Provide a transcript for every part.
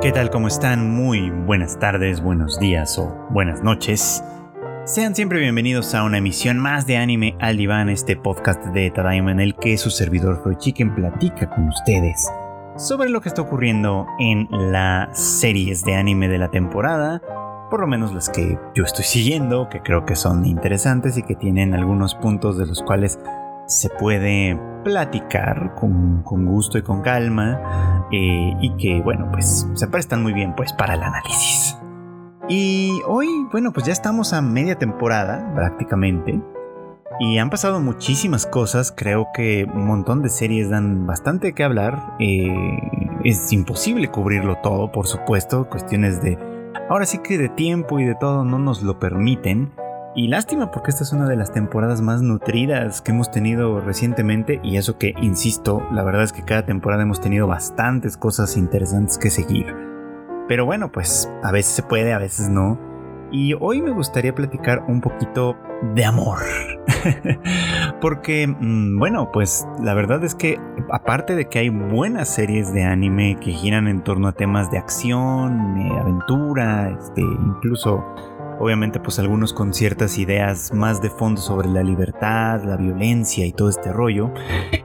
¿Qué tal? ¿Cómo están? Muy buenas tardes, buenos días o buenas noches. Sean siempre bienvenidos a una emisión más de Anime al Diván, este podcast de Tadaima en el que su servidor Freud Chicken platica con ustedes sobre lo que está ocurriendo en las series de anime de la temporada, por lo menos las que yo estoy siguiendo, que creo que son interesantes y que tienen algunos puntos de los cuales se puede platicar con, gusto y con calma eh, y que bueno pues se prestan muy bien pues para el análisis. Y hoy bueno pues ya estamos a media temporada prácticamente y han pasado muchísimas cosas, creo que un montón de series dan bastante que hablar, eh, es imposible cubrirlo todo por supuesto, cuestiones de ahora sí que de tiempo y de todo no nos lo permiten. Y lástima porque esta es una de las temporadas más nutridas que hemos tenido recientemente y eso que, insisto, la verdad es que cada temporada hemos tenido bastantes cosas interesantes que seguir. Pero bueno, pues a veces se puede, a veces no. Y hoy me gustaría platicar un poquito de amor. Porque, mm, bueno, pues la verdad es que aparte de que hay buenas series de anime que giran en torno a temas de acción, eh, aventura, este, incluso obviamente pues algunos con ciertas ideas más de fondo sobre la libertad, la violencia y todo este rollo.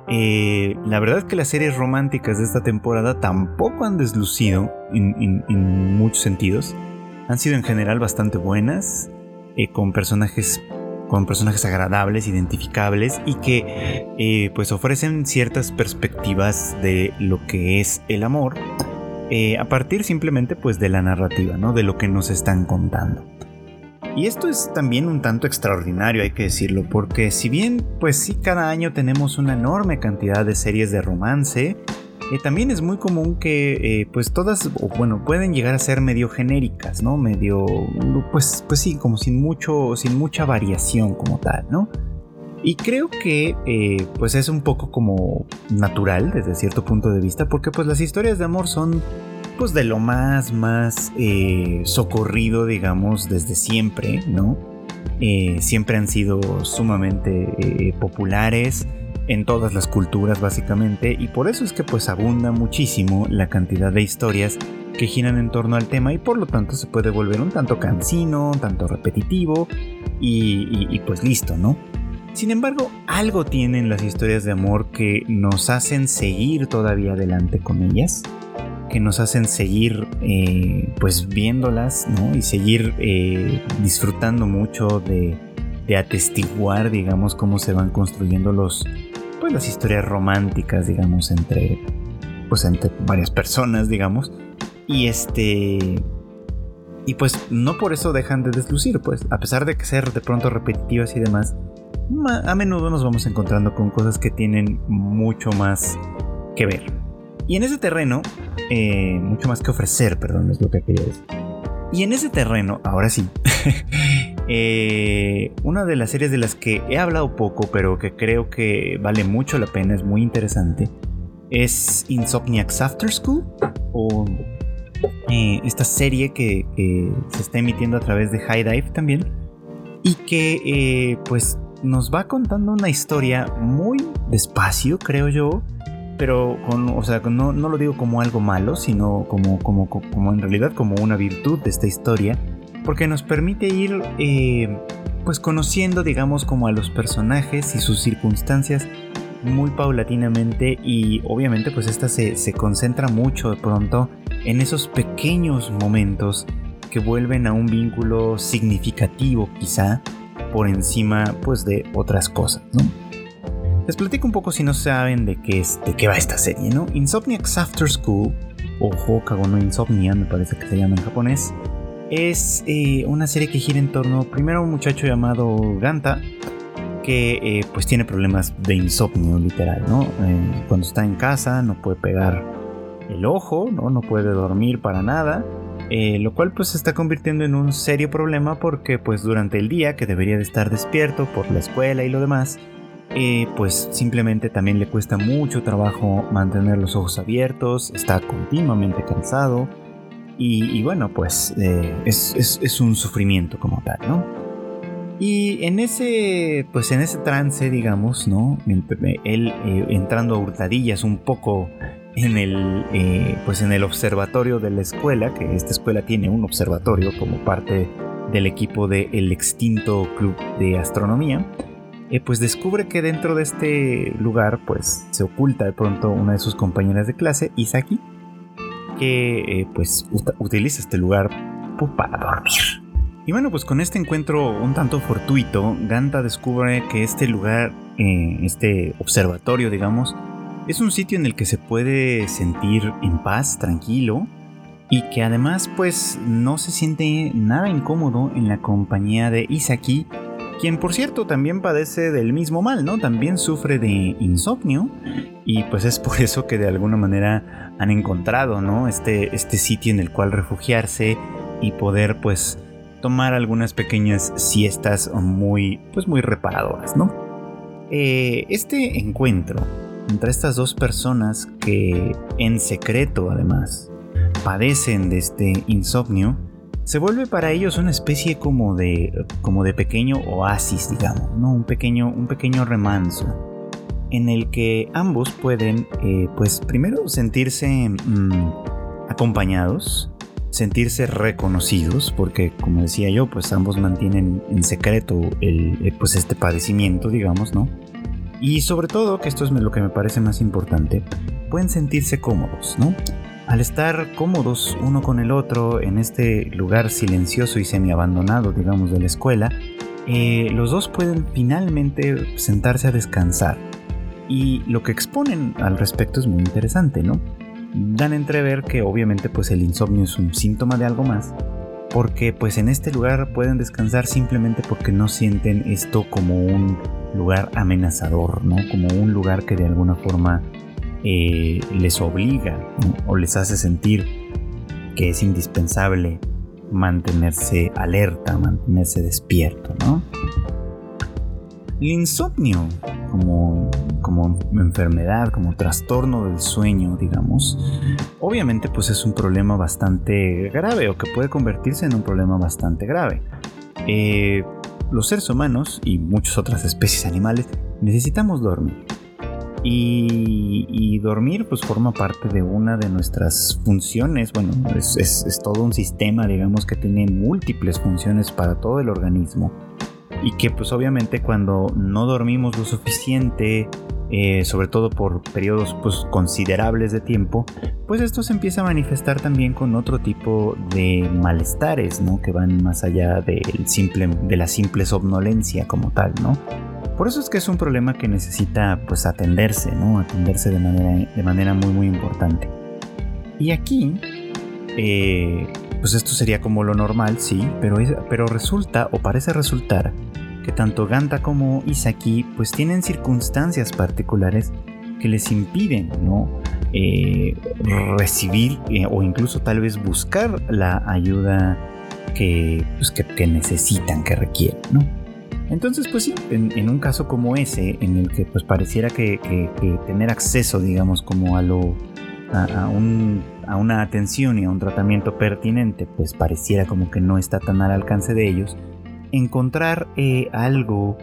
Eh, la verdad es que las series románticas de esta temporada tampoco han deslucido en, muchos sentidos. Han sido en general bastante buenas, eh, con personajes con personajes agradables, identificables y que eh, pues ofrecen ciertas perspectivas de lo que es el amor a partir simplemente pues de la narrativa, ¿no? De lo que nos están contando. Y esto es también un tanto extraordinario, hay que decirlo, porque si bien, pues sí, cada año tenemos una enorme cantidad de series de romance, eh, también es muy común que, eh, pues todas, bueno, pueden llegar a ser medio genéricas, ¿no? Medio, pues, pues sí, como sin mucho, sin mucha variación como tal, ¿no? Y creo que, eh, pues es un poco como natural desde cierto punto de vista, porque pues las historias de amor son pues de lo más, más eh, socorrido, digamos, desde siempre, ¿no? Eh, siempre han sido sumamente eh, populares en todas las culturas básicamente y por eso es que pues abunda muchísimo la cantidad de historias que giran en torno al tema y por lo tanto se puede volver un tanto cansino, un tanto repetitivo y, y pues listo, ¿no? Sin embargo, algo tienen las historias de amor que nos hacen seguir todavía adelante con ellas que nos hacen seguir eh, pues viéndolas y seguir eh, disfrutando mucho de, atestiguar digamos cómo se van construyendo los pues las historias románticas digamos entre pues entre varias personas digamos. Y este y pues no por eso dejan de deslucir pues a pesar de que ser de pronto repetitivas y demás a menudo nos vamos encontrando con cosas que tienen mucho más que ver y en ese terreno, eh, mucho más que ofrecer, perdón, es lo que quería decir. Y en ese terreno, ahora sí, eh, una de las series de las que he hablado poco, pero que creo que vale mucho la pena, es muy interesante, es Insomniacs After School, o eh, esta serie que, se está emitiendo a través de High Dive también, y que pues nos va contando una historia muy despacio, creo yo, pero con, o sea, no, no, lo digo como algo malo, sino como, como, como en realidad como una virtud de esta historia, porque nos permite ir eh, pues conociendo, digamos, como a los personajes y sus circunstancias muy paulatinamente y obviamente pues esta se, se concentra mucho de pronto en esos pequeños momentos que vuelven a un vínculo significativo quizá por encima pues de otras cosas, ¿no? Les platico un poco si no saben de qué, es, de qué va esta serie, ¿no? Insomniacs After School, o Hokago no Insomnia, me parece que se llama en japonés, es eh, una serie que gira en torno primero a un muchacho llamado Ganta, que eh, pues tiene problemas de insomnio literal, ¿no? Eh, cuando está en casa no puede pegar el ojo, ¿no? No puede dormir para nada. lo cual pues se está convirtiendo en un serio problema porque pues durante el día que debería de estar despierto por la escuela y lo demás, eh, pues simplemente también le cuesta mucho trabajo mantener los ojos abiertos, está continuamente cansado y, bueno, pues eh, es, un sufrimiento como tal, ¿no? Y en ese, pues en ese trance, digamos, ¿no? Él eh, entrando a hurtadillas un poco en el, pues en el observatorio de la escuela, que esta escuela tiene un observatorio como parte del equipo del extinto club de astronomía, eh, pues descubre que dentro de este lugar pues se oculta de pronto una de sus compañeras de clase, Isaki, que eh, pues utiliza este lugar pues, para dormir. Y bueno, pues con este encuentro un tanto fortuito, Ganta descubre que este lugar, este observatorio, digamos, es un sitio en el que se puede sentir en paz, tranquilo, y que además pues no se siente nada incómodo en la compañía de Isaki, quien por cierto también padece del mismo mal, ¿no? También sufre de insomnio y pues es por eso que de alguna manera han encontrado, ¿no? Este, este sitio en el cual refugiarse y poder pues tomar algunas pequeñas siestas muy pues muy reparadoras, ¿no? Eh, este encuentro entre estas dos personas que en secreto además padecen de este insomnio, se vuelve para ellos una especie como de, como de pequeño oasis, digamos, ¿no? un, pequeño, un pequeño remanso en el que ambos pueden, eh, pues primero sentirse mm, acompañados, sentirse reconocidos, porque como decía yo, pues ambos mantienen en secreto el, eh, pues este padecimiento, digamos, ¿no? Y sobre todo, que esto es lo que me parece más importante, pueden sentirse cómodos, ¿no? Al estar cómodos uno con el otro en este lugar silencioso y semi-abandonado, digamos, de la escuela, eh, los dos pueden finalmente sentarse a descansar. Y lo que exponen al respecto es muy interesante, ¿no? Dan entrever que obviamente pues el insomnio es un síntoma de algo más, porque pues en este lugar pueden descansar simplemente porque no sienten esto como un lugar amenazador, ¿no? Como un lugar que de alguna forma eh, les obliga o les hace sentir que es indispensable mantenerse alerta, mantenerse despierto, ¿no? El insomnio como, como enfermedad, como trastorno del sueño, digamos, obviamente pues es un problema bastante grave o que puede convertirse en un problema bastante grave. Eh, los seres humanos y muchas otras especies animales necesitamos dormir. Y, dormir pues forma parte de una de nuestras funciones, bueno, es, es, todo un sistema digamos que tiene múltiples funciones para todo el organismo y que pues obviamente cuando no dormimos lo suficiente, eh, sobre todo por periodos pues, considerables de tiempo, pues esto se empieza a manifestar también con otro tipo de malestares, ¿no? Que van más allá del simple, de la simple somnolencia como tal, ¿no? Por eso es que es un problema que necesita pues atenderse, ¿no? Atenderse de manera, de manera muy muy importante. Y aquí, eh, pues esto sería como lo normal, sí, pero, pero resulta o parece resultar que tanto Ganta como Isaki pues tienen circunstancias particulares que les impiden ¿no? Eh, recibir eh, o incluso tal vez buscar la ayuda que, pues, que, necesitan, que requieren. ¿no? Entonces, pues sí, en, un caso como ese, en el que pues pareciera que, tener acceso, digamos, como a lo a, un, a, una atención y a un tratamiento pertinente, pues pareciera como que no está tan al alcance de ellos, encontrar eh, algo,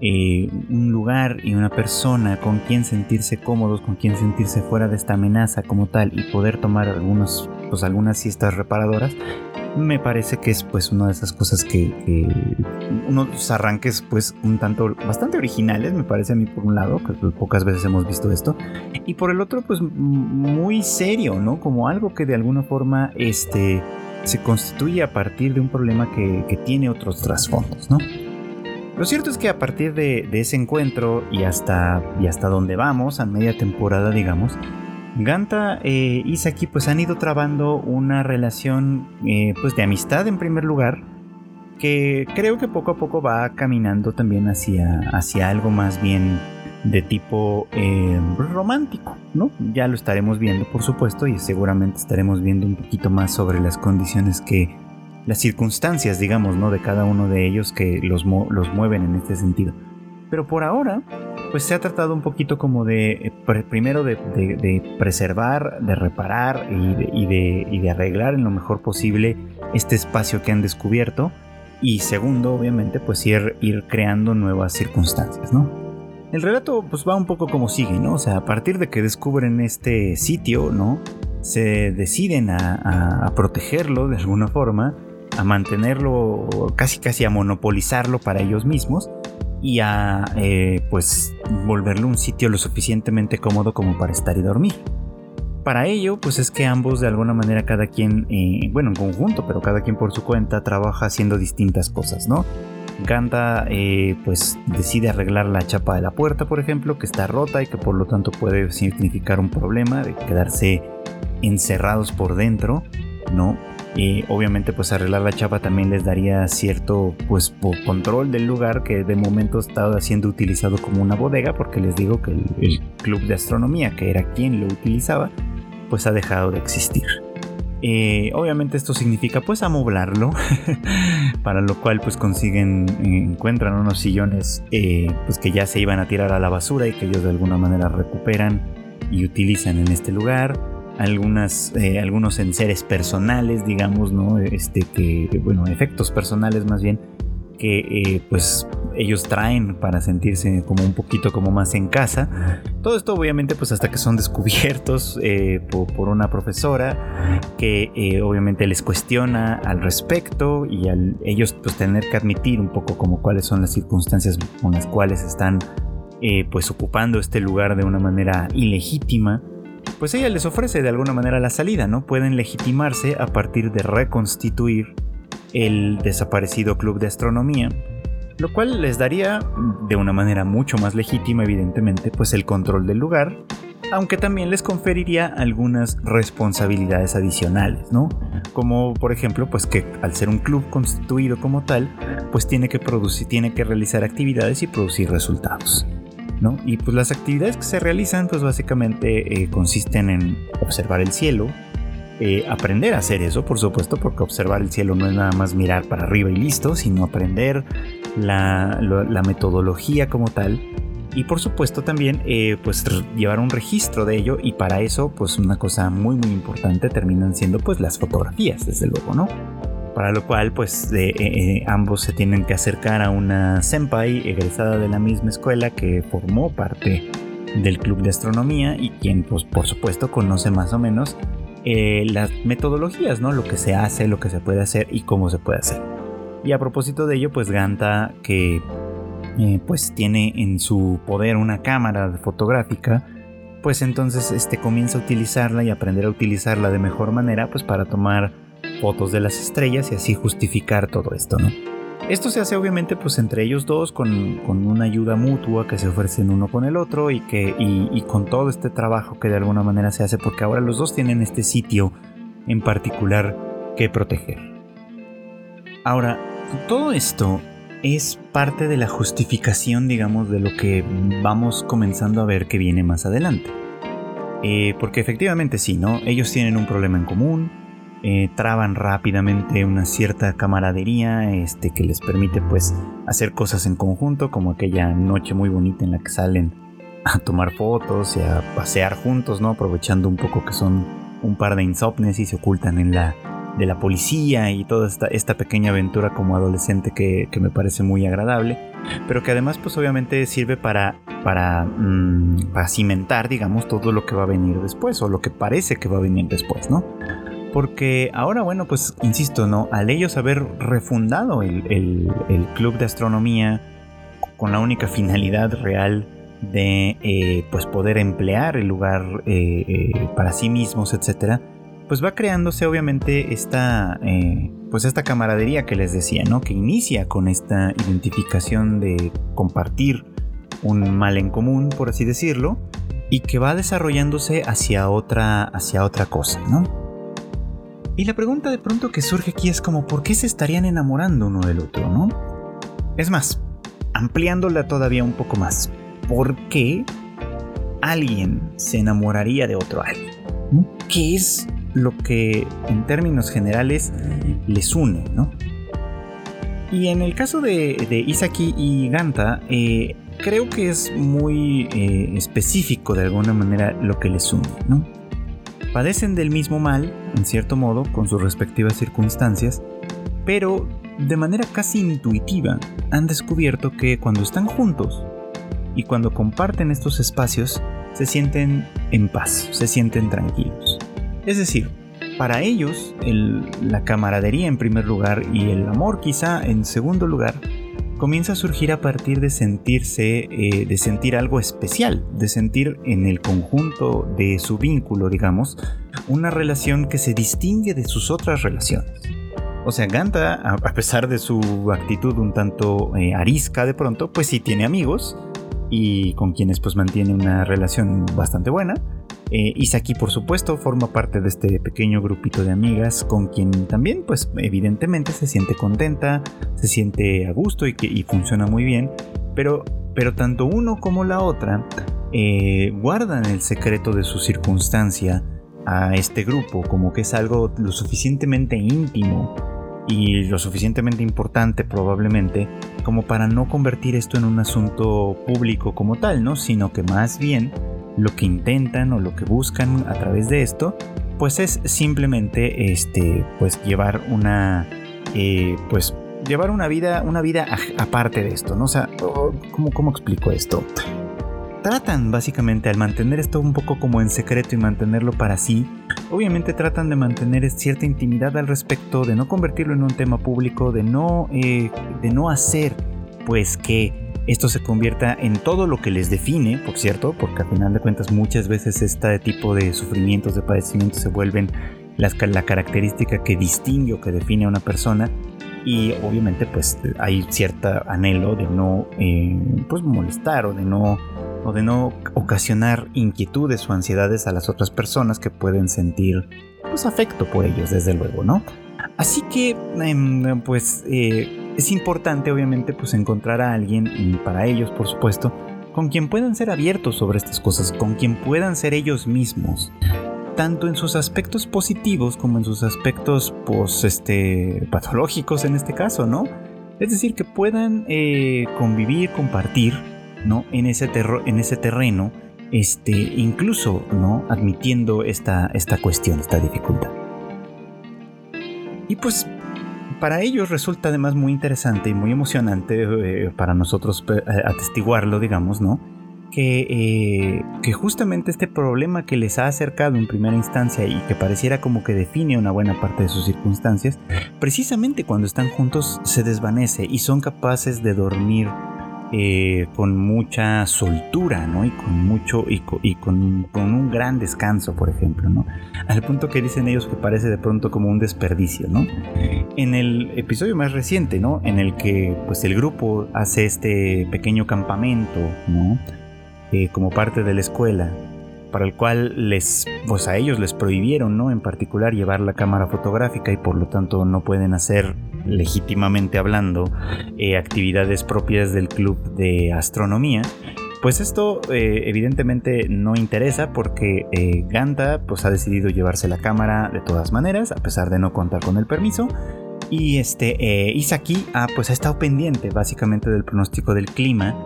eh, un lugar y una persona con quien sentirse cómodos, con quien sentirse fuera de esta amenaza como tal y poder tomar algunos, pues, algunas siestas reparadoras, me parece que es pues una de esas cosas que, unos arranques pues un tanto bastante originales me parece a mí por un lado que pocas veces hemos visto esto y por el otro pues muy serio no como algo que de alguna forma este se constituye a partir de un problema que, tiene otros trasfondos, ¿no? Lo cierto es que a partir de, ese encuentro y hasta, y hasta donde vamos, a media temporada, digamos, Ganta e Isaki pues han ido trabando una relación eh, pues de amistad en primer lugar, que creo que poco a poco va caminando también hacia, hacia algo más bien de tipo eh, romántico, ¿no? Ya lo estaremos viendo, por supuesto, y seguramente estaremos viendo un poquito más sobre las condiciones que, las circunstancias, digamos, ¿no? De cada uno de ellos que los, los mueven en este sentido. Pero por ahora, pues se ha tratado un poquito como de, eh, primero de, preservar, de reparar y de, arreglar en lo mejor posible este espacio que han descubierto. Y segundo, obviamente, pues ir, creando nuevas circunstancias, ¿no? El relato pues va un poco como sigue, ¿no? O sea, a partir de que descubren este sitio, ¿no? Se deciden a, protegerlo de alguna forma, a mantenerlo, casi casi a monopolizarlo para ellos mismos y a eh, pues volverlo un sitio lo suficientemente cómodo como para estar y dormir. Para ello, pues es que ambos de alguna manera cada quien, eh, bueno, en conjunto, pero cada quien por su cuenta trabaja haciendo distintas cosas, ¿no? Ganta eh, pues decide arreglar la chapa de la puerta, por ejemplo, que está rota y que por lo tanto puede significar un problema de quedarse encerrados por dentro, ¿no? Y obviamente pues arreglar la chapa también les daría cierto pues control del lugar que de momento estaba siendo utilizado como una bodega porque les digo que el club de astronomía que era quien lo utilizaba pues ha dejado de existir. Eh, obviamente esto significa pues amoblarlo, para lo cual pues consiguen, encuentran unos sillones eh, pues que ya se iban a tirar a la basura y que ellos de alguna manera recuperan y utilizan en este lugar. Algunas, eh, algunos enseres personales, digamos, ¿no? Este que, bueno, efectos personales más bien, que eh, pues ellos traen para sentirse como un poquito como más en casa. Todo esto obviamente pues hasta que son descubiertos eh, por, una profesora que eh, obviamente les cuestiona al respecto y ellos pues tener que admitir un poco como cuáles son las circunstancias con las cuales están pues ocupando este lugar de una manera ilegítima pues ella les ofrece de alguna manera la salida, ¿no? Pueden legitimarse a partir de reconstituir el desaparecido Club de Astronomía, lo cual les daría, de una manera mucho más legítima evidentemente, pues el control del lugar, aunque también les conferiría algunas responsabilidades adicionales, ¿no? Como por ejemplo, pues que al ser un club constituido como tal, pues tiene que producir, tiene que realizar actividades y producir resultados. ¿No? Y pues las actividades que se realizan pues básicamente eh, consisten en observar el cielo, eh, aprender a hacer eso, por supuesto, porque observar el cielo no es nada más mirar para arriba y listo, sino aprender la, metodología como tal. Y por supuesto también eh, pues llevar un registro de ello y para eso pues una cosa muy muy importante terminan siendo pues las fotografías desde luego, ¿no? Para lo cual pues eh, ambos se tienen que acercar a una senpai egresada de la misma escuela que formó parte del club de astronomía y quien pues por supuesto conoce más o menos eh, las metodologías, ¿no? Lo que se hace, lo que se puede hacer y cómo se puede hacer. Y a propósito de ello, pues Ganta, que eh, pues tiene en su poder una cámara fotográfica, pues entonces este comienza a utilizarla y aprender a utilizarla de mejor manera, pues para tomar fotos de las estrellas y así justificar todo esto, ¿no? Esto se hace obviamente pues entre ellos dos con, una ayuda mutua que se ofrecen uno con el otro y, que, y, con todo este trabajo que de alguna manera se hace porque ahora los dos tienen este sitio en particular que proteger. Ahora, todo esto es parte de la justificación, digamos, de lo que vamos comenzando a ver que viene más adelante. Eh, porque efectivamente sí, ¿no? Ellos tienen un problema en común, eh, traban rápidamente una cierta camaradería este, que les permite pues hacer cosas en conjunto como aquella noche muy bonita en la que salen a tomar fotos y a pasear juntos, ¿no? Aprovechando un poco que son un par de insomnes y se ocultan en la de la policía y toda esta, esta pequeña aventura como adolescente que, me parece muy agradable, pero que además pues obviamente sirve para, para, mm, para cimentar, digamos, todo lo que va a venir después o lo que parece que va a venir después, ¿no? Porque ahora, bueno, pues insisto, ¿no? Al ellos haber refundado el, club de astronomía con la única finalidad real de eh, pues poder emplear el lugar eh, eh, para sí mismos, etcétera, pues va creándose obviamente esta pues esta camaradería que les decía, ¿no? Que inicia con esta identificación de compartir un mal en común, por así decirlo, y que va desarrollándose hacia otra hacia otra cosa, ¿no? Y la pregunta de pronto que surge aquí es como, ¿por qué se estarían enamorando uno del otro, no? Es más, ampliándola todavía un poco más, ¿por qué alguien se enamoraría de otro alguien? ¿Qué es lo que en términos generales les une, no? Y en el caso de, Isaki y Ganta, eh, creo que es muy eh, específico de alguna manera lo que les une, ¿no? Padecen del mismo mal, en cierto modo, con sus respectivas circunstancias, pero de manera casi intuitiva han descubierto que cuando están juntos, y cuando comparten estos espacios se sienten en paz, se sienten tranquilos. Es decir, para ellos la camaradería en primer lugar y el amor quizá en segundo lugar comienza a surgir a partir de sentirse, eh, de sentir algo especial, de sentir en el conjunto de su vínculo, digamos, una relación que se distingue de sus otras relaciones. O sea, Ganta, a pesar de su actitud un tanto eh, arisca de pronto, pues sí tiene amigos y con quienes pues mantiene una relación bastante buena. Eh, Isaki, por supuesto, forma parte de este pequeño grupito de amigas con quien también, pues evidentemente se siente contenta, se siente a gusto y, que, y funciona muy bien, pero, pero tanto uno como la otra eh, guardan el secreto de su circunstancia a este grupo, como que es algo lo suficientemente íntimo y lo suficientemente importante probablemente como para no convertir esto en un asunto público como tal, ¿no? Sino que más bien lo que intentan o lo que buscan a través de esto, pues es simplemente este, pues llevar una, eh, pues llevar una vida, una vida aparte de esto, ¿no? O sea, ¿cómo, cómo explico esto? tratan básicamente al mantener esto un poco como en secreto y mantenerlo para sí, obviamente tratan de mantener cierta intimidad al respecto, de no convertirlo en un tema público, de no, eh, de no hacer pues que esto se convierta en todo lo que les define, por cierto, porque al final de cuentas muchas veces este tipo de sufrimientos, de padecimientos se vuelven la característica que distingue o que define a una persona y obviamente pues hay cierto anhelo de no eh, pues molestar o de no o de no ocasionar inquietudes o ansiedades a las otras personas que pueden sentir pues afecto por ellos desde luego, ¿no? Así que em, pues eh, es importante obviamente pues encontrar a alguien para ellos por supuesto con quien puedan ser abiertos sobre estas cosas, con quien puedan ser ellos mismos, tanto en sus aspectos positivos como en sus aspectos pues este patológicos en este caso, ¿no? Es decir, que puedan eh, convivir, compartir en ese, en ese terreno, este, incluso, ¿no? Admitiendo esta, esta cuestión, esta dificultad. Y pues para ellos resulta además muy interesante y muy emocionante eh, para nosotros eh, atestiguarlo, digamos, ¿no? Eh, que, justamente este problema que les ha acercado en primera instancia y que pareciera como que define una buena parte de sus circunstancias, precisamente cuando están juntos se desvanece y son capaces de dormir eh, con mucha soltura, ¿no? Y con mucho, y, con, un gran descanso, por ejemplo, ¿no? Al punto que dicen ellos que parece de pronto como un desperdicio, ¿no? En el episodio más reciente, ¿no? En el que, pues, el grupo hace este pequeño campamento, ¿no? Eh, como parte de la escuela, para el cual les, pues a ellos les prohibieron, ¿no? En particular llevar la cámara fotográfica y por lo tanto no pueden hacer legítimamente hablando, eh, actividades propias del club de astronomía. Pues esto eh, evidentemente no interesa porque eh, Ganta pues ha decidido llevarse la cámara de todas maneras, a pesar de no contar con el permiso. Y este Isaki ah, pues ha estado pendiente básicamente del pronóstico del clima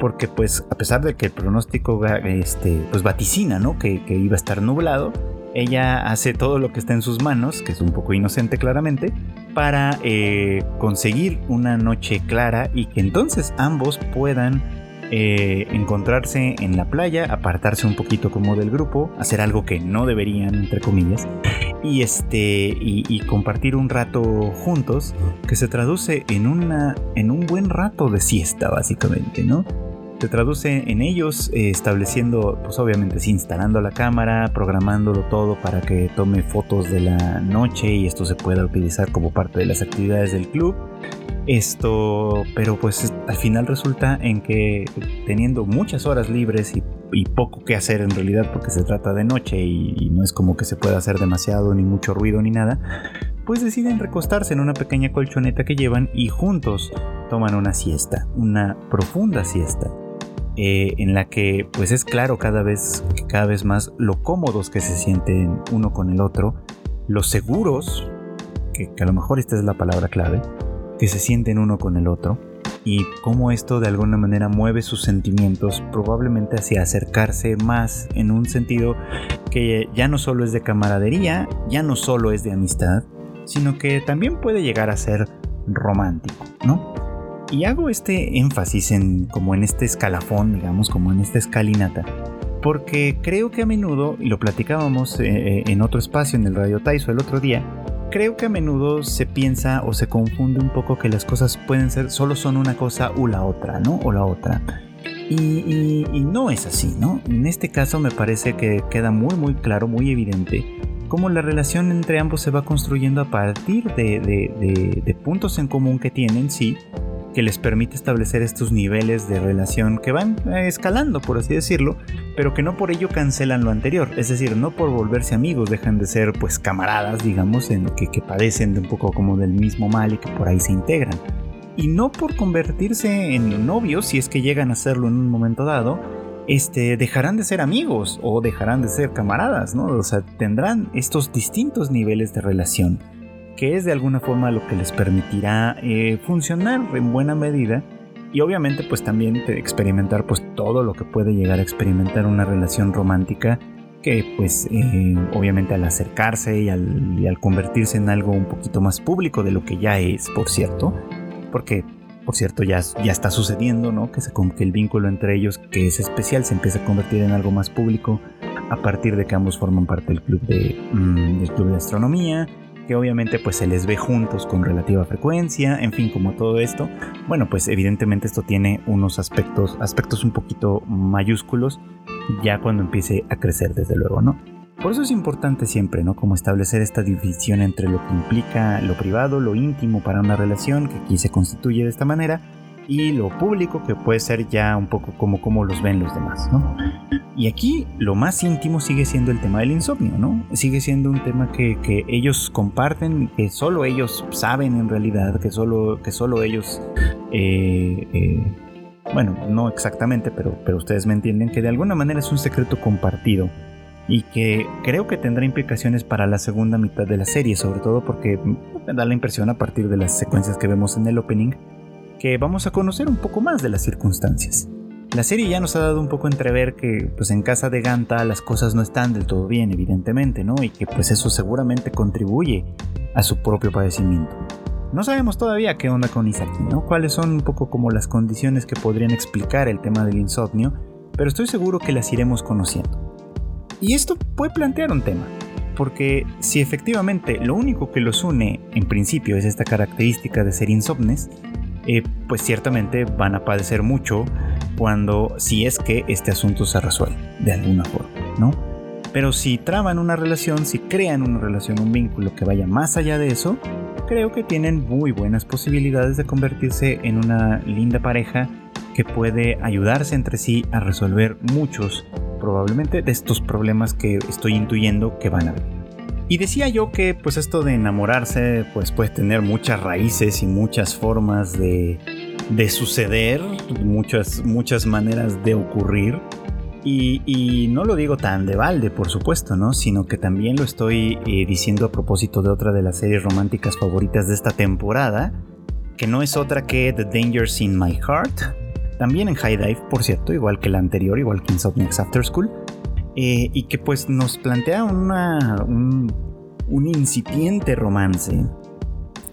porque pues a pesar de que el pronóstico este, pues vaticina ¿no? que, iba a estar nublado, ella hace todo lo que está en sus manos, que es un poco inocente claramente, para eh, conseguir una noche clara y que entonces ambos puedan eh, encontrarse en la playa, apartarse un poquito como del grupo, hacer algo que no deberían, entre comillas, y este y, compartir un rato juntos que se traduce en una en un buen rato de siesta básicamente, ¿no? Se traduce en ellos eh, estableciendo, pues obviamente sí, instalando la cámara, programándolo todo para que tome fotos de la noche y esto se pueda utilizar como parte de las actividades del club. Esto, pero pues al final resulta en que teniendo muchas horas libres y, poco que hacer en realidad porque se trata de noche y, y no es como que se pueda hacer demasiado ni mucho ruido ni nada, pues deciden recostarse en una pequeña colchoneta que llevan y juntos toman una siesta, una profunda siesta. Eh, en la que pues es claro cada vez, cada vez más lo cómodos que se sienten uno con el otro, los seguros, que, a lo mejor esta es la palabra clave, que se sienten uno con el otro, y cómo esto de alguna manera mueve sus sentimientos probablemente hacia acercarse más en un sentido que ya no solo es de camaradería, ya no solo es de amistad, sino que también puede llegar a ser romántico, ¿no? Y hago este énfasis en como en este escalafón, digamos, como en esta escalinata, porque creo que a menudo, y lo platicábamos eh, eh, en otro espacio en el Radio Taiso el otro día, creo que a menudo se piensa o se confunde un poco que las cosas pueden ser, solo son una cosa u la otra, ¿no? O la otra. Y, no es así, ¿no? En este caso me parece que queda muy, muy claro, muy evidente cómo la relación entre ambos se va construyendo a partir de, de puntos en común que tienen, sí, que les permite establecer estos niveles de relación que van eh, escalando, por así decirlo, pero que no por ello cancelan lo anterior. Es decir, no por volverse amigos dejan de ser pues camaradas, digamos, en que, que padecen de un poco como del mismo mal y que por ahí se integran. Y no por convertirse en novios, si es que llegan a serlo en un momento dado, este, dejarán de ser amigos o dejarán de ser camaradas, ¿no? O sea, tendrán estos distintos niveles de relación que es de alguna forma lo que les permitirá eh, funcionar en buena medida y obviamente pues también experimentar pues todo lo que puede llegar a experimentar una relación romántica que pues eh, obviamente al acercarse y al, convertirse en algo un poquito más público de lo que ya es, por cierto, porque por cierto ya, ya está sucediendo, ¿no? Que, se, que el vínculo entre ellos, que es especial, se empieza a convertir en algo más público a partir de que ambos forman parte del club de, mm, del club de astronomía que obviamente pues se les ve juntos con relativa frecuencia, en fin, como todo esto, bueno, pues evidentemente esto tiene unos aspectos, aspectos un poquito mayúsculos ya cuando empiece a crecer, desde luego, ¿no? Por eso es importante siempre, ¿no? Como establecer esta división entre lo que implica lo privado, lo íntimo para una relación, que aquí se constituye de esta manera, y lo público que puede ser ya un poco como, como los ven los demás, ¿no? Y aquí lo más íntimo sigue siendo el tema del insomnio, ¿no? Sigue siendo un tema que, que ellos comparten, que solo ellos saben en realidad, que solo, que solo ellos... Eh, eh, bueno, no exactamente, pero, pero ustedes me entienden que de alguna manera es un secreto compartido y que creo que tendrá implicaciones para la segunda mitad de la serie, sobre todo porque me da la impresión a partir de las secuencias que vemos en el opening que vamos a conocer un poco más de las circunstancias. La serie ya nos ha dado un poco entrever que pues en casa de Ganta las cosas no están del todo bien, evidentemente, ¿no? Y que pues eso seguramente contribuye a su propio padecimiento. No sabemos todavía qué onda con Isaki, ¿no? Cuáles son un poco como las condiciones que podrían explicar el tema del insomnio, pero estoy seguro que las iremos conociendo. Y esto puede plantear un tema, porque si efectivamente lo único que los une en principio es esta característica de ser insomnes, eh, pues ciertamente van a padecer mucho cuando, si es que este asunto se resuelve de alguna forma, ¿no? Pero si traban una relación, si crean una relación, un vínculo que vaya más allá de eso, creo que tienen muy buenas posibilidades de convertirse en una linda pareja que puede ayudarse entre sí a resolver muchos, probablemente, de estos problemas que estoy intuyendo que van a venir. Y decía yo que pues esto de enamorarse pues puede tener muchas raíces y muchas formas de, suceder, muchas, muchas maneras de ocurrir. Y, no lo digo tan de balde, por supuesto, ¿no? Sino que también lo estoy eh, diciendo a propósito de otra de las series románticas favoritas de esta temporada, que no es otra que The Dangers in My Heart, también en High Dive, por cierto, igual que la anterior, igual que Insomniacs After School, eh, y que pues nos plantea una, un, incipiente romance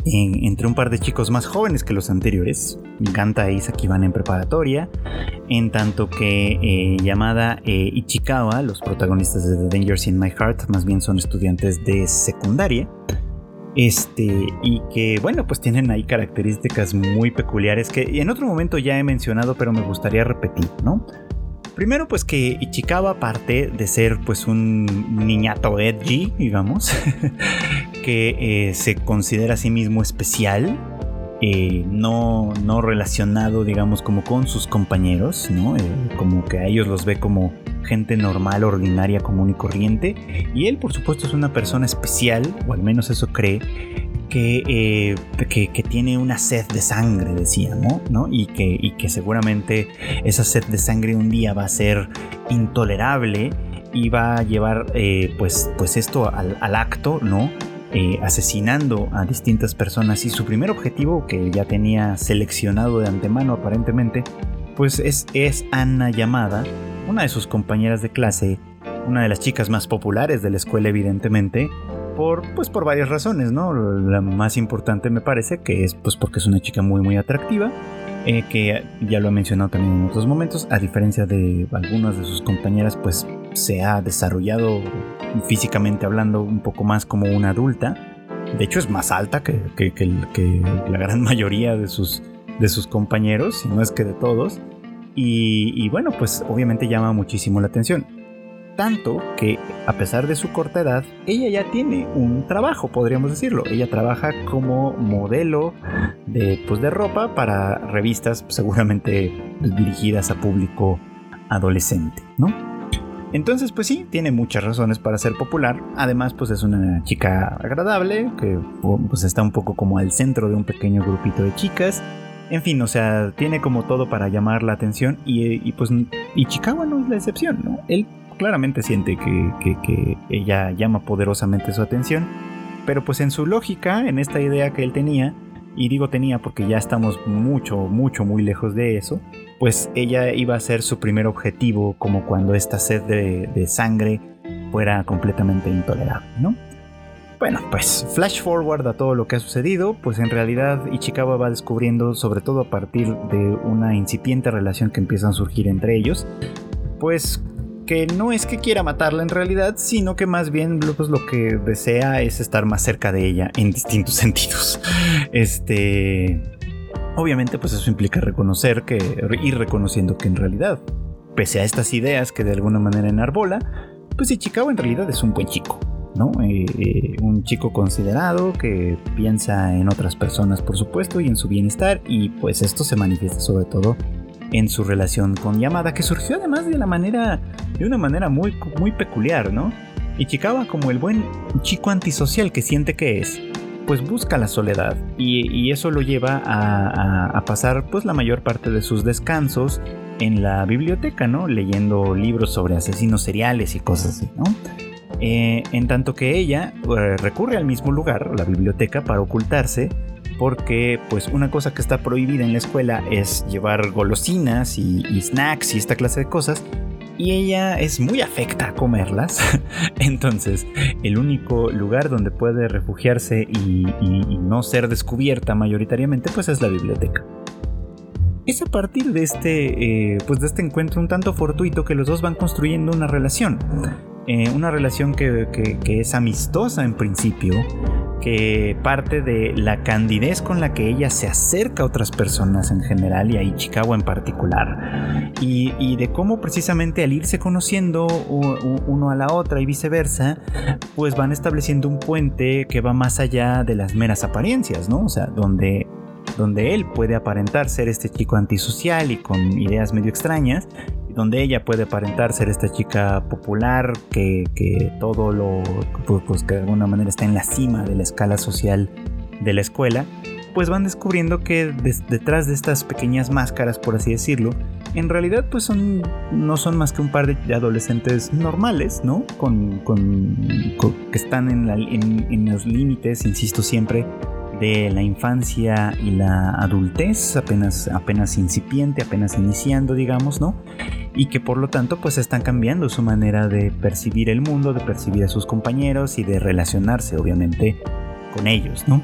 entre un par de chicos más jóvenes que los anteriores. Ganta e Isaki van en preparatoria, en tanto que eh, Yamada e Ichikawa, los protagonistas de The Dangers in My Heart, más bien son estudiantes de secundaria. Este, y que bueno, pues tienen ahí características muy peculiares que en otro momento ya he mencionado, pero me gustaría repetir, ¿no? Primero, pues que Ichikawa, aparte de ser pues un niñato edgy, digamos, que eh, se considera a sí mismo especial, eh, no, no relacionado, digamos, como con sus compañeros, ¿no? Eh, como que a ellos los ve como gente normal, ordinaria, común y corriente. Y él, por supuesto, es una persona especial, o al menos eso cree, eh, que, que, tiene una sed de sangre, decíamos, ¿no? Y que, y que seguramente esa sed de sangre un día va a ser intolerable y va a llevar eh, pues, pues esto al, acto, ¿no? Eh, asesinando a distintas personas y su primer objetivo que ya tenía seleccionado de antemano aparentemente pues es, es Anna llamada una de sus compañeras de clase una de las chicas más populares de la escuela evidentemente por, pues por varias razones, ¿no? La más importante me parece que es pues porque es una chica muy muy atractiva eh, que ya lo he mencionado también en otros momentos, a diferencia de algunas de sus compañeras, pues se ha desarrollado físicamente hablando un poco más como una adulta. De hecho es más alta que, la gran mayoría de sus, de sus compañeros, si no es que de todos. y bueno, pues obviamente llama muchísimo la atención tanto que a pesar de su corta edad, ella ya tiene un trabajo, podríamos decirlo. Ella trabaja como modelo de, pues, de ropa para revistas seguramente dirigidas a público adolescente, ¿no? Entonces, pues sí, tiene muchas razones para ser popular. Además, pues es una chica agradable, que pues está un poco como al centro de un pequeño grupito de chicas. En fin, o sea, tiene como todo para llamar la atención y, pues y Chicago no es la excepción, ¿no? Él claramente siente que, ella llama poderosamente su atención, pero pues en su lógica, en esta idea que él tenía, y digo tenía porque ya estamos mucho, mucho, muy lejos de eso, pues ella iba a ser su primer objetivo como cuando esta sed de, sangre fuera completamente intolerable, ¿no? Bueno, pues flash forward a todo lo que ha sucedido, pues en realidad Ichikawa va descubriendo, sobre todo a partir de una incipiente relación que empieza a surgir entre ellos, pues que no es que quiera matarla en realidad, sino que más bien pues, lo que desea es estar más cerca de ella en distintos sentidos. Este, obviamente, pues eso implica reconocer que ir reconociendo que en realidad, pese a estas ideas que de alguna manera enarbola, pues Ichikawa en realidad es un buen chico. ¿no? Eh, eh, un chico considerado que piensa en otras personas, por supuesto, y en su bienestar, y pues esto se manifiesta sobre todo en su relación con Yamada, que surgió además de, la manera, de una manera muy, muy peculiar, ¿no? Ichikawa, como el buen chico antisocial que siente que es, pues busca la soledad y, eso lo lleva a, pasar pues la mayor parte de sus descansos en la biblioteca, ¿no? Leyendo libros sobre asesinos seriales y cosas así, ¿no? Eh, en tanto que ella eh, recurre al mismo lugar, la biblioteca, para ocultarse porque pues una cosa que está prohibida en la escuela es llevar golosinas y, snacks y esta clase de cosas y ella es muy afecta a comerlas. Entonces, el único lugar donde puede refugiarse y, no ser descubierta mayoritariamente, pues es la biblioteca. Es a partir de este, eh, pues de este encuentro un tanto fortuito que los dos van construyendo una relación. Eh, una relación que, es amistosa en principio, que parte de la candidez con la que ella se acerca a otras personas en general y a Ichikawa en particular, y, de cómo precisamente al irse conociendo uno a la otra y viceversa, pues van estableciendo un puente que va más allá de las meras apariencias, ¿no? O sea, donde donde él puede aparentar ser este chico antisocial y con ideas medio extrañas, donde ella puede aparentar ser esta chica popular que, todo lo, pues, pues, que de alguna manera está en la cima de la escala social de la escuela, pues van descubriendo que detrás de estas pequeñas máscaras, por así decirlo, en realidad pues son, no son más que un par de adolescentes normales, ¿no? Con, que están en, en los límites, insisto siempre, de la infancia y la adultez, apenas, apenas incipiente, apenas iniciando, digamos, ¿no? Y que por lo tanto pues están cambiando su manera de percibir el mundo, de percibir a sus compañeros y de relacionarse obviamente con ellos, ¿no?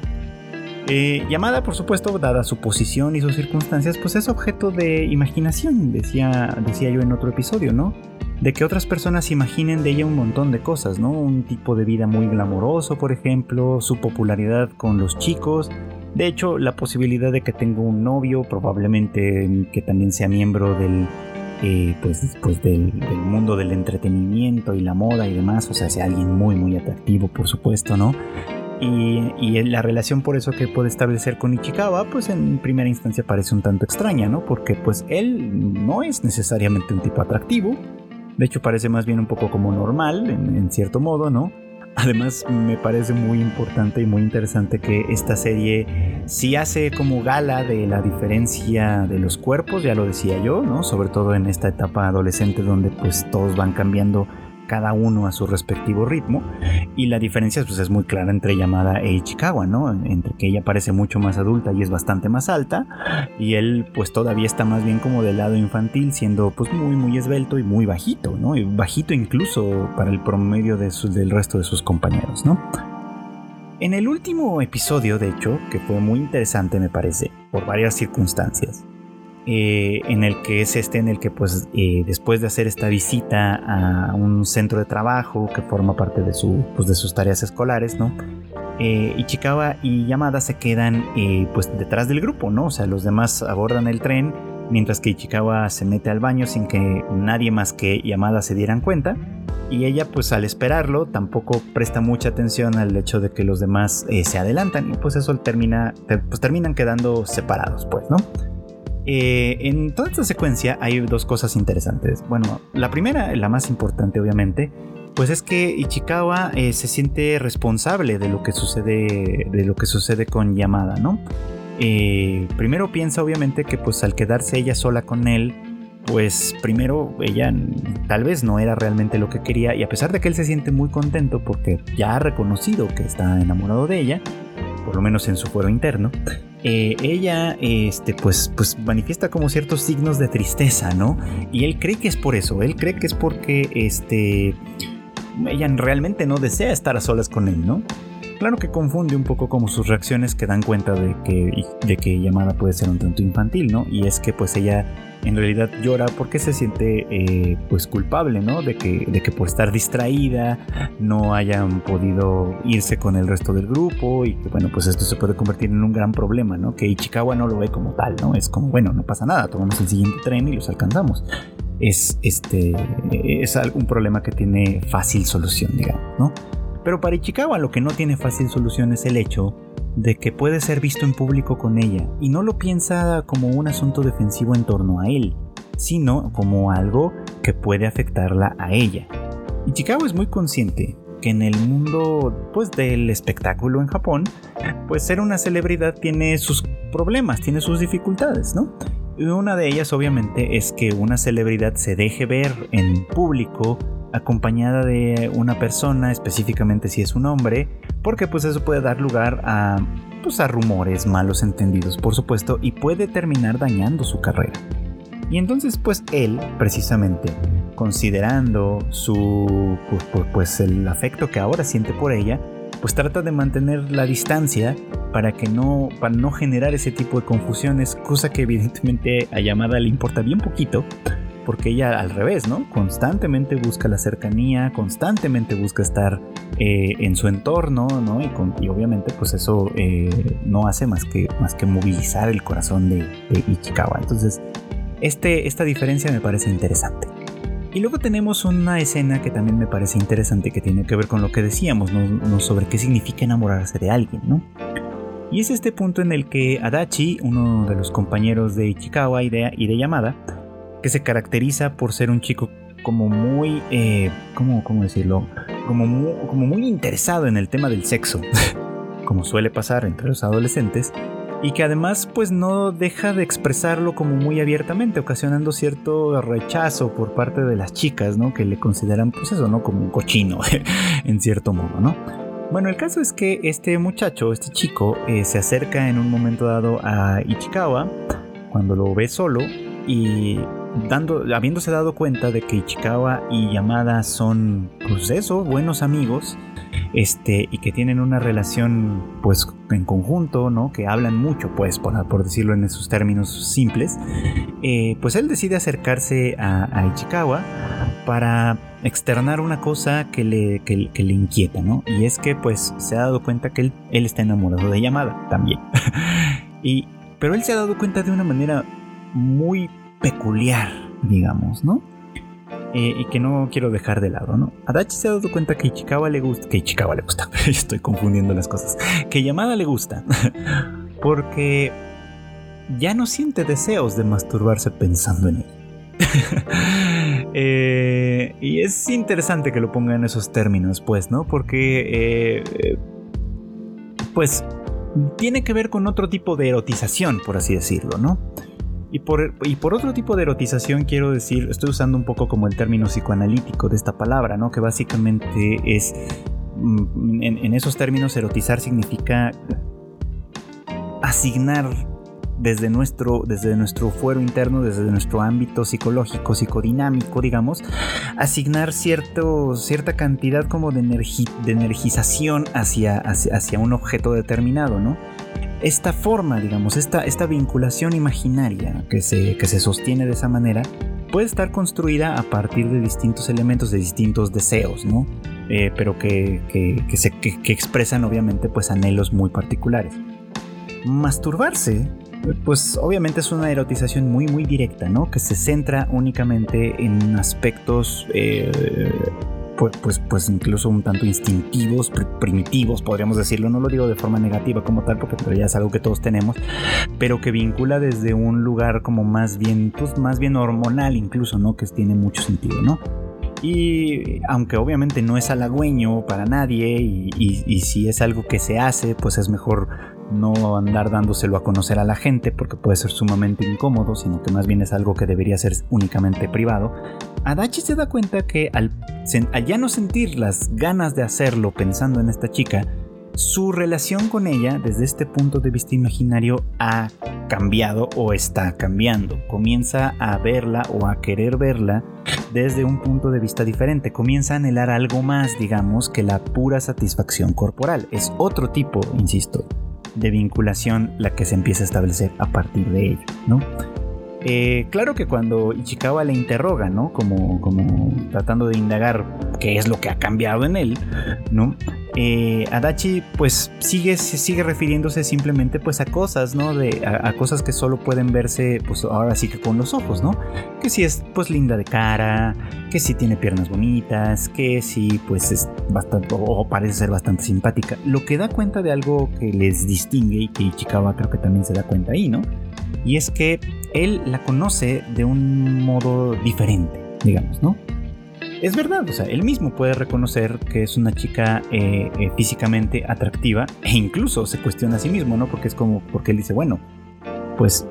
Eh, llamada, por supuesto, dada su posición y sus circunstancias, pues es objeto de imaginación, decía, decía yo en otro episodio, ¿no? De que otras personas imaginen de ella un montón de cosas, ¿no? Un tipo de vida muy glamoroso, por ejemplo, su popularidad con los chicos. De hecho, la posibilidad de que tenga un novio, probablemente que también sea miembro del, eh, pues, pues del, mundo del entretenimiento y la moda y demás, o sea, sea alguien muy, muy atractivo, por supuesto, ¿no? Y, y, la relación por eso que puede establecer con Ichikawa, pues en primera instancia parece un tanto extraña, ¿no? Porque pues él no es necesariamente un tipo atractivo, de hecho, parece más bien un poco como normal, en, cierto modo, ¿no? Además, me parece muy importante y muy interesante que esta serie sí hace como gala de la diferencia de los cuerpos, ya lo decía yo, ¿no? Sobre todo en esta etapa adolescente donde pues todos van cambiando cada uno a su respectivo ritmo y la diferencia pues, es muy clara entre Yamada e Ichikawa, ¿no? Entre que ella parece mucho más adulta y es bastante más alta y él pues todavía está más bien como del lado infantil siendo pues muy muy esbelto y muy bajito, ¿no? Y bajito incluso para el promedio de del resto de sus compañeros, ¿no? En el último episodio, de hecho, que fue muy interesante me parece, por varias circunstancias, eh, en el que es este en el que pues eh, después de hacer esta visita a un centro de trabajo que forma parte de, su, pues, de sus tareas escolares, ¿no? Eh, Ichikawa y Yamada se quedan pues detrás del grupo, ¿no? O sea, los demás abordan el tren mientras que Ichikawa se mete al baño sin que nadie más que Yamada se dieran cuenta. Y ella pues al esperarlo tampoco presta mucha atención al hecho de que los demás se adelantan y pues eso termina, pues terminan quedando separados pues, ¿no? Eh, en toda esta secuencia hay dos cosas interesantes. Bueno, la primera, la más importante obviamente, pues es que Ichikawa eh, se siente responsable de lo que sucede, de lo que sucede con Yamada, ¿no? Eh, primero piensa obviamente que pues al quedarse ella sola con él, pues primero ella tal vez no era realmente lo que quería y a pesar de que él se siente muy contento porque ya ha reconocido que está enamorado de ella, por lo menos en su fuero interno, eh, ella este, pues, pues manifiesta como ciertos signos de tristeza, ¿no? Y él cree que es por eso, él cree que es porque este, ella realmente no desea estar a solas con él, ¿no? Claro que confunde un poco como sus reacciones que dan cuenta de que, de que llamada puede ser un tanto infantil, ¿no? Y es que pues ella en realidad llora porque se siente eh, pues culpable, ¿no? De que, de que por estar distraída no hayan podido irse con el resto del grupo y que bueno, pues esto se puede convertir en un gran problema, ¿no? Que Ichikawa no lo ve como tal, ¿no? Es como, bueno, no pasa nada, tomamos el siguiente tren y los alcanzamos. Es, este, es un problema que tiene fácil solución, digamos, ¿no? Pero para Ichikawa lo que no tiene fácil solución es el hecho de que puede ser visto en público con ella y no lo piensa como un asunto defensivo en torno a él, sino como algo que puede afectarla a ella. Ichikawa es muy consciente que en el mundo pues del espectáculo en Japón, pues ser una celebridad tiene sus problemas, tiene sus dificultades, ¿no? Una de ellas obviamente es que una celebridad se deje ver en público acompañada de una persona, específicamente si es un hombre, porque pues eso puede dar lugar a, pues, a rumores malos entendidos, por supuesto, y puede terminar dañando su carrera. Y entonces pues él, precisamente, considerando su, pues, pues, el afecto que ahora siente por ella, pues trata de mantener la distancia para que no, para no generar ese tipo de confusiones, cosa que evidentemente a Yamada le importa bien poquito, porque ella al revés, ¿no? Constantemente busca la cercanía, constantemente busca estar eh, en su entorno, ¿no? Y, obviamente pues eso eh, no hace más que, más que movilizar el corazón de, Ichikawa. Entonces, este, esta diferencia me parece interesante. Y luego tenemos una escena que también me parece interesante que tiene que ver con lo que decíamos, ¿no? sobre qué significa enamorarse de alguien, ¿no? Y es este punto en el que Adachi, uno de los compañeros de Ichikawa y de, y de Yamada, que se caracteriza por ser un chico como muy, eh, ¿cómo, decirlo? Como muy, como muy interesado en el tema del sexo, como suele pasar entre los adolescentes, y que además pues no deja de expresarlo como muy abiertamente, ocasionando cierto rechazo por parte de las chicas, ¿no? Que le consideran pues eso, ¿no? Como un cochino, en cierto modo, ¿no? Bueno, el caso es que este muchacho, este chico, eh, se acerca en un momento dado a Ichikawa cuando lo ve solo y habiéndose dado cuenta de que Ichikawa y Yamada son, pues eso, buenos amigos, este, y que tienen una relación, pues, en conjunto, ¿no? Que hablan mucho, pues, por, por decirlo en esos términos simples, eh, pues él decide acercarse a, Ichikawa para externar una cosa que le, que, le inquieta, ¿no? Y es que, pues, se ha dado cuenta que él, él está enamorado de Yamada también. y, pero él se ha dado cuenta de una manera muy peculiar, digamos, ¿no? Eh, y que no quiero dejar de lado, ¿no? Adachi se ha dado cuenta que Ichikawa le gusta, que Ichikawa le gusta, estoy confundiendo las cosas, que Yamada le gusta, porque ya no siente deseos de masturbarse pensando en él. Eh, y es interesante que lo ponga en esos términos, pues, ¿no? Porque, eh, pues, tiene que ver con otro tipo de erotización, por así decirlo, ¿no? Y por, y por otro tipo de erotización quiero decir, estoy usando un poco como el término psicoanalítico de esta palabra, ¿no? Que básicamente es, mm, en, esos términos, erotizar significa asignar desde nuestro, desde nuestro fuero interno, desde nuestro ámbito psicológico, psicodinámico, digamos, asignar cierto, cierta cantidad como de, de energización hacia, hacia, hacia, un objeto determinado, ¿no? Esta forma, digamos, esta, esta vinculación imaginaria que se, que se sostiene de esa manera, puede estar construida a partir de distintos elementos, de distintos deseos, ¿no? Eh, pero que, que, se, que, expresan obviamente pues anhelos muy particulares. Masturbarse, pues obviamente es una erotización muy muy directa, ¿no? Que se centra únicamente en aspectos eh, pues, pues, pues, incluso un tanto instintivos, primitivos, podríamos decirlo. No lo digo de forma negativa como tal, porque ya es algo que todos tenemos, pero que vincula desde un lugar como más bien, pues más bien hormonal incluso, ¿no? Que tiene mucho sentido, ¿no? Y aunque obviamente no es halagüeño para nadie y, y, si es algo que se hace, pues es mejor no andar dándoselo a conocer a la gente porque puede ser sumamente incómodo, sino que más bien es algo que debería ser únicamente privado. Adachi se da cuenta que al, ya no sentir las ganas de hacerlo pensando en esta chica, su relación con ella desde este punto de vista imaginario ha cambiado o está cambiando. Comienza a verla o a querer verla desde un punto de vista diferente. Comienza a anhelar algo más, digamos, que la pura satisfacción corporal. Es otro tipo, insisto, de vinculación la que se empieza a establecer a partir de ello, ¿no? Eh, claro que cuando Ichikawa le interroga, ¿no? Como, como tratando de indagar qué es lo que ha cambiado en él, ¿no? Eh, Adachi pues sigue, sigue refiriéndose simplemente pues a cosas, ¿no? De, a, cosas que solo pueden verse pues ahora sí que con los ojos, ¿no? Que si es pues linda de cara, que si tiene piernas bonitas, que si pues es bastante o parece ser bastante simpática. Lo que da cuenta de algo que les distingue y que Ichikawa creo que también se da cuenta ahí, ¿no? Y es que él la conoce de un modo diferente, digamos, ¿no? Es verdad, o sea, él mismo puede reconocer que es una chica eh, eh, físicamente atractiva e incluso se cuestiona a sí mismo, ¿no? Porque es como, porque él dice, bueno, pues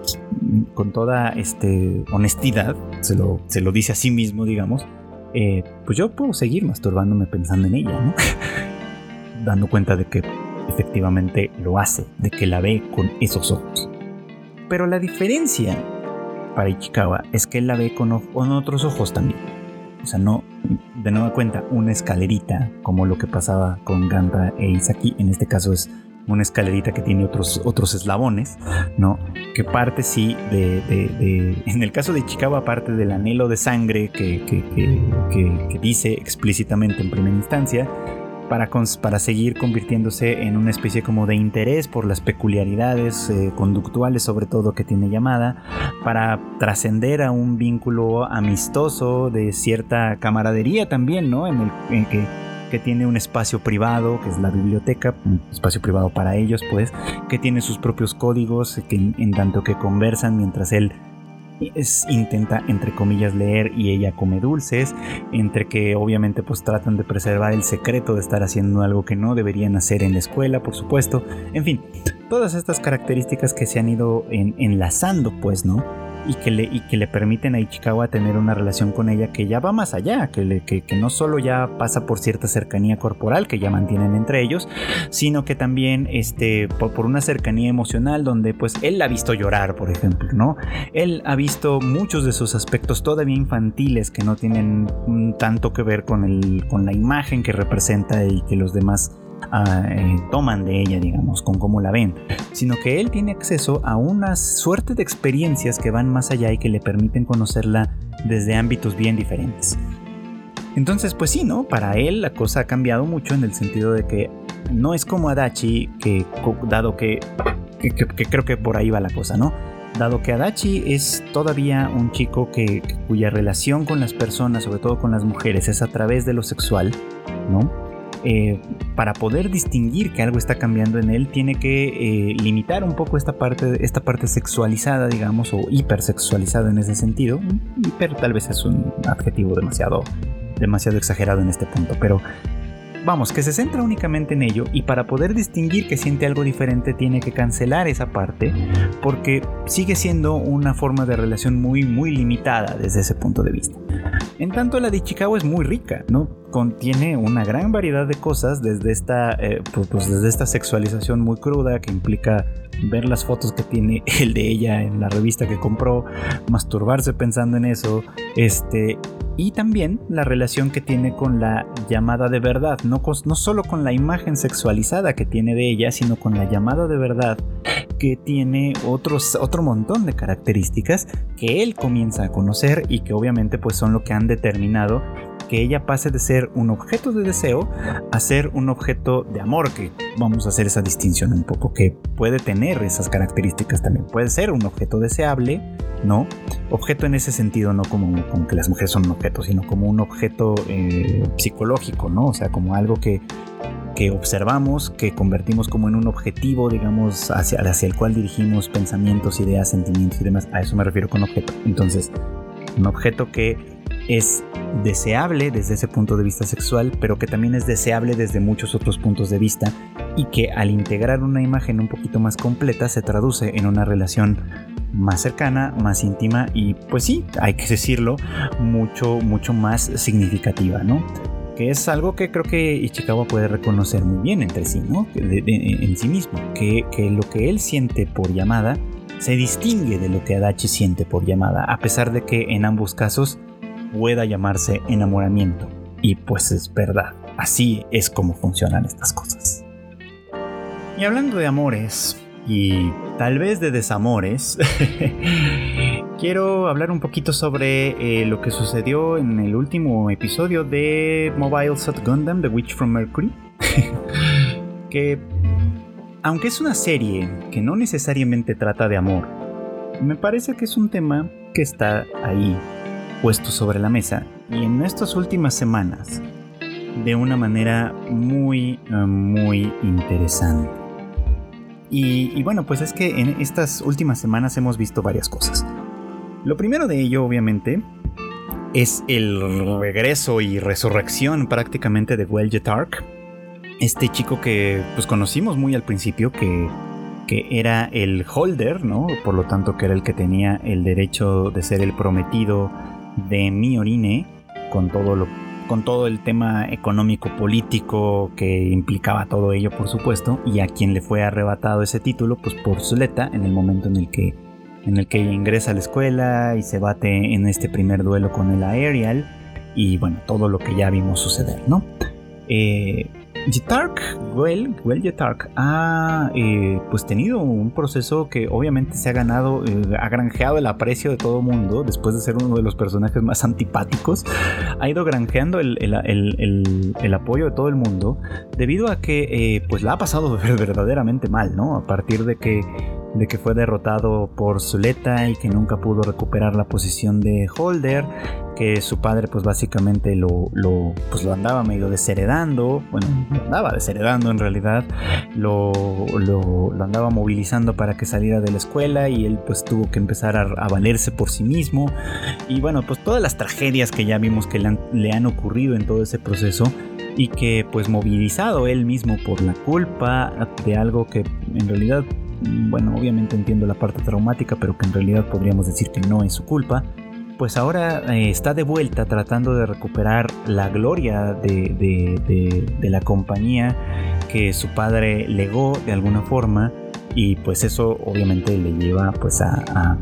con toda este, honestidad, se lo, se lo dice a sí mismo, digamos, eh, pues yo puedo seguir masturbándome pensando en ella, ¿no? Dando cuenta de que efectivamente lo hace, de que la ve con esos ojos. Pero la diferencia para Ichikawa es que él la ve con, otros ojos también. O sea, no, de nueva cuenta, una escalerita como lo que pasaba con Ganda e Isaki. En este caso es una escalerita que tiene otros, otros eslabones, ¿no? Que parte sí de, en el caso de Ichikawa parte del anhelo de sangre que, que dice explícitamente en primera instancia para, para seguir convirtiéndose en una especie como de interés por las peculiaridades eh, conductuales sobre todo que tiene llamada, para trascender a un vínculo amistoso de cierta camaradería también, ¿no? En el que, que tiene un espacio privado, que es la biblioteca, un espacio privado para ellos, pues, que tiene sus propios códigos, que en tanto que conversan mientras él es, intenta entre comillas leer y ella come dulces, entre que obviamente pues tratan de preservar el secreto de estar haciendo algo que no deberían hacer en la escuela, por supuesto, en fin, todas estas características que se han ido enlazando pues, ¿no? Y que le, y que le permiten a Ichikawa tener una relación con ella que ya va más allá, que, le, que, no solo ya pasa por cierta cercanía corporal que ya mantienen entre ellos, sino que también este, por, una cercanía emocional donde pues él la ha visto llorar, por ejemplo, ¿no? Él ha visto muchos de sus aspectos todavía infantiles que no tienen tanto que ver con, el, con la imagen que representa y que los demás eh, toman de ella, digamos, con cómo la ven, sino que él tiene acceso a una suerte de experiencias que van más allá y que le permiten conocerla desde ámbitos bien diferentes. Entonces, pues sí, ¿no? Para él la cosa ha cambiado mucho en el sentido de que no es como Adachi, que dado que, que, creo que por ahí va la cosa, ¿no? Dado que Adachi es todavía un chico que, cuya relación con las personas, sobre todo con las mujeres, es a través de lo sexual, ¿no? Eh, para poder distinguir que algo está cambiando en él, tiene que eh, limitar un poco esta parte, esta parte sexualizada, digamos, o hipersexualizada en ese sentido. Hiper tal vez es un adjetivo demasiado, demasiado exagerado en este punto, pero vamos, que se centra únicamente en ello y para poder distinguir que siente algo diferente tiene que cancelar esa parte porque sigue siendo una forma de relación muy muy limitada desde ese punto de vista. En tanto la de Chicago es muy rica, ¿no? Contiene una gran variedad de cosas desde esta, eh, pues, pues, desde esta sexualización muy cruda que implica ver las fotos que tiene el de ella en la revista que compró, masturbarse pensando en eso, este, y también la relación que tiene con la llamada de verdad, no, no solo con la imagen sexualizada que tiene de ella, sino con la llamada de verdad que tiene otros, otro montón de características que él comienza a conocer y que obviamente pues son lo que han determinado que ella pase de ser un objeto de deseo a ser un objeto de amor, que vamos a hacer esa distinción un poco, que puede tener esas características también. Puede ser un objeto deseable, ¿no? Objeto en ese sentido, no como, que las mujeres son un objeto, sino como un objeto eh, psicológico, ¿no? O sea, como algo que, que observamos, que convertimos como en un objetivo, digamos, hacia, hacia el cual dirigimos pensamientos, ideas, sentimientos y demás. A eso me refiero con objeto. Entonces, un objeto que es deseable desde ese punto de vista sexual, pero que también es deseable desde muchos otros puntos de vista y que al integrar una imagen un poquito más completa se traduce en una relación más cercana, más íntima y pues sí, hay que decirlo, mucho, mucho más significativa, ¿no? Que es algo que creo que Ichikawa puede reconocer muy bien entre sí, ¿no? en sí mismo, que, lo que él siente por llamada se distingue de lo que Adachi siente por llamada, a pesar de que en ambos casos pueda llamarse enamoramiento. Y pues es verdad, así es como funcionan estas cosas. Y hablando de amores, y tal vez de desamores, quiero hablar un poquito sobre eh, lo que sucedió en el último episodio de Mobile Suit Gundam, The Witch from Mercury. que, aunque es una serie que no necesariamente trata de amor, me parece que es un tema que está ahí puesto sobre la mesa y en estas últimas semanas de una manera muy, eh, muy interesante. Y, bueno, pues es que en estas últimas semanas hemos visto varias cosas. Lo primero de ello, obviamente, es el regreso y resurrección prácticamente de Well Tark. Este chico que pues conocimos muy al principio, que, que era el holder, ¿no? Por lo tanto, que era el que tenía el derecho de ser el prometido de Miorine con todo lo con todo el tema económico político que implicaba todo ello por supuesto y a quien le fue arrebatado ese título pues por Zuleta en el momento en el que en el que ingresa a la escuela y se bate en este primer duelo con el Aerial y bueno todo lo que ya vimos suceder no eh, Jitark, Well, Well Jitark ha eh, pues tenido un proceso que obviamente se ha ganado, eh, ha granjeado el aprecio de todo el mundo después de ser uno de los personajes más antipáticos. Ha ido granjeando el, apoyo de todo el mundo debido a que eh, pues la ha pasado verdaderamente mal, ¿no? A partir de que de que fue derrotado por Zuleta y que nunca pudo recuperar la posición de Holder, que su padre pues básicamente lo, lo, pues, lo andaba medio desheredando, bueno, andaba desheredando en realidad, lo, lo, andaba movilizando para que saliera de la escuela y él pues tuvo que empezar a, valerse por sí mismo. Y bueno, pues todas las tragedias que ya vimos que le han, le han ocurrido en todo ese proceso y que pues movilizado él mismo por la culpa de algo que en realidad bueno, obviamente entiendo la parte traumática, pero que en realidad podríamos decir que no es su culpa, pues ahora eh, está de vuelta tratando de recuperar la gloria de, la compañía que su padre legó de alguna forma y pues eso obviamente le lleva pues a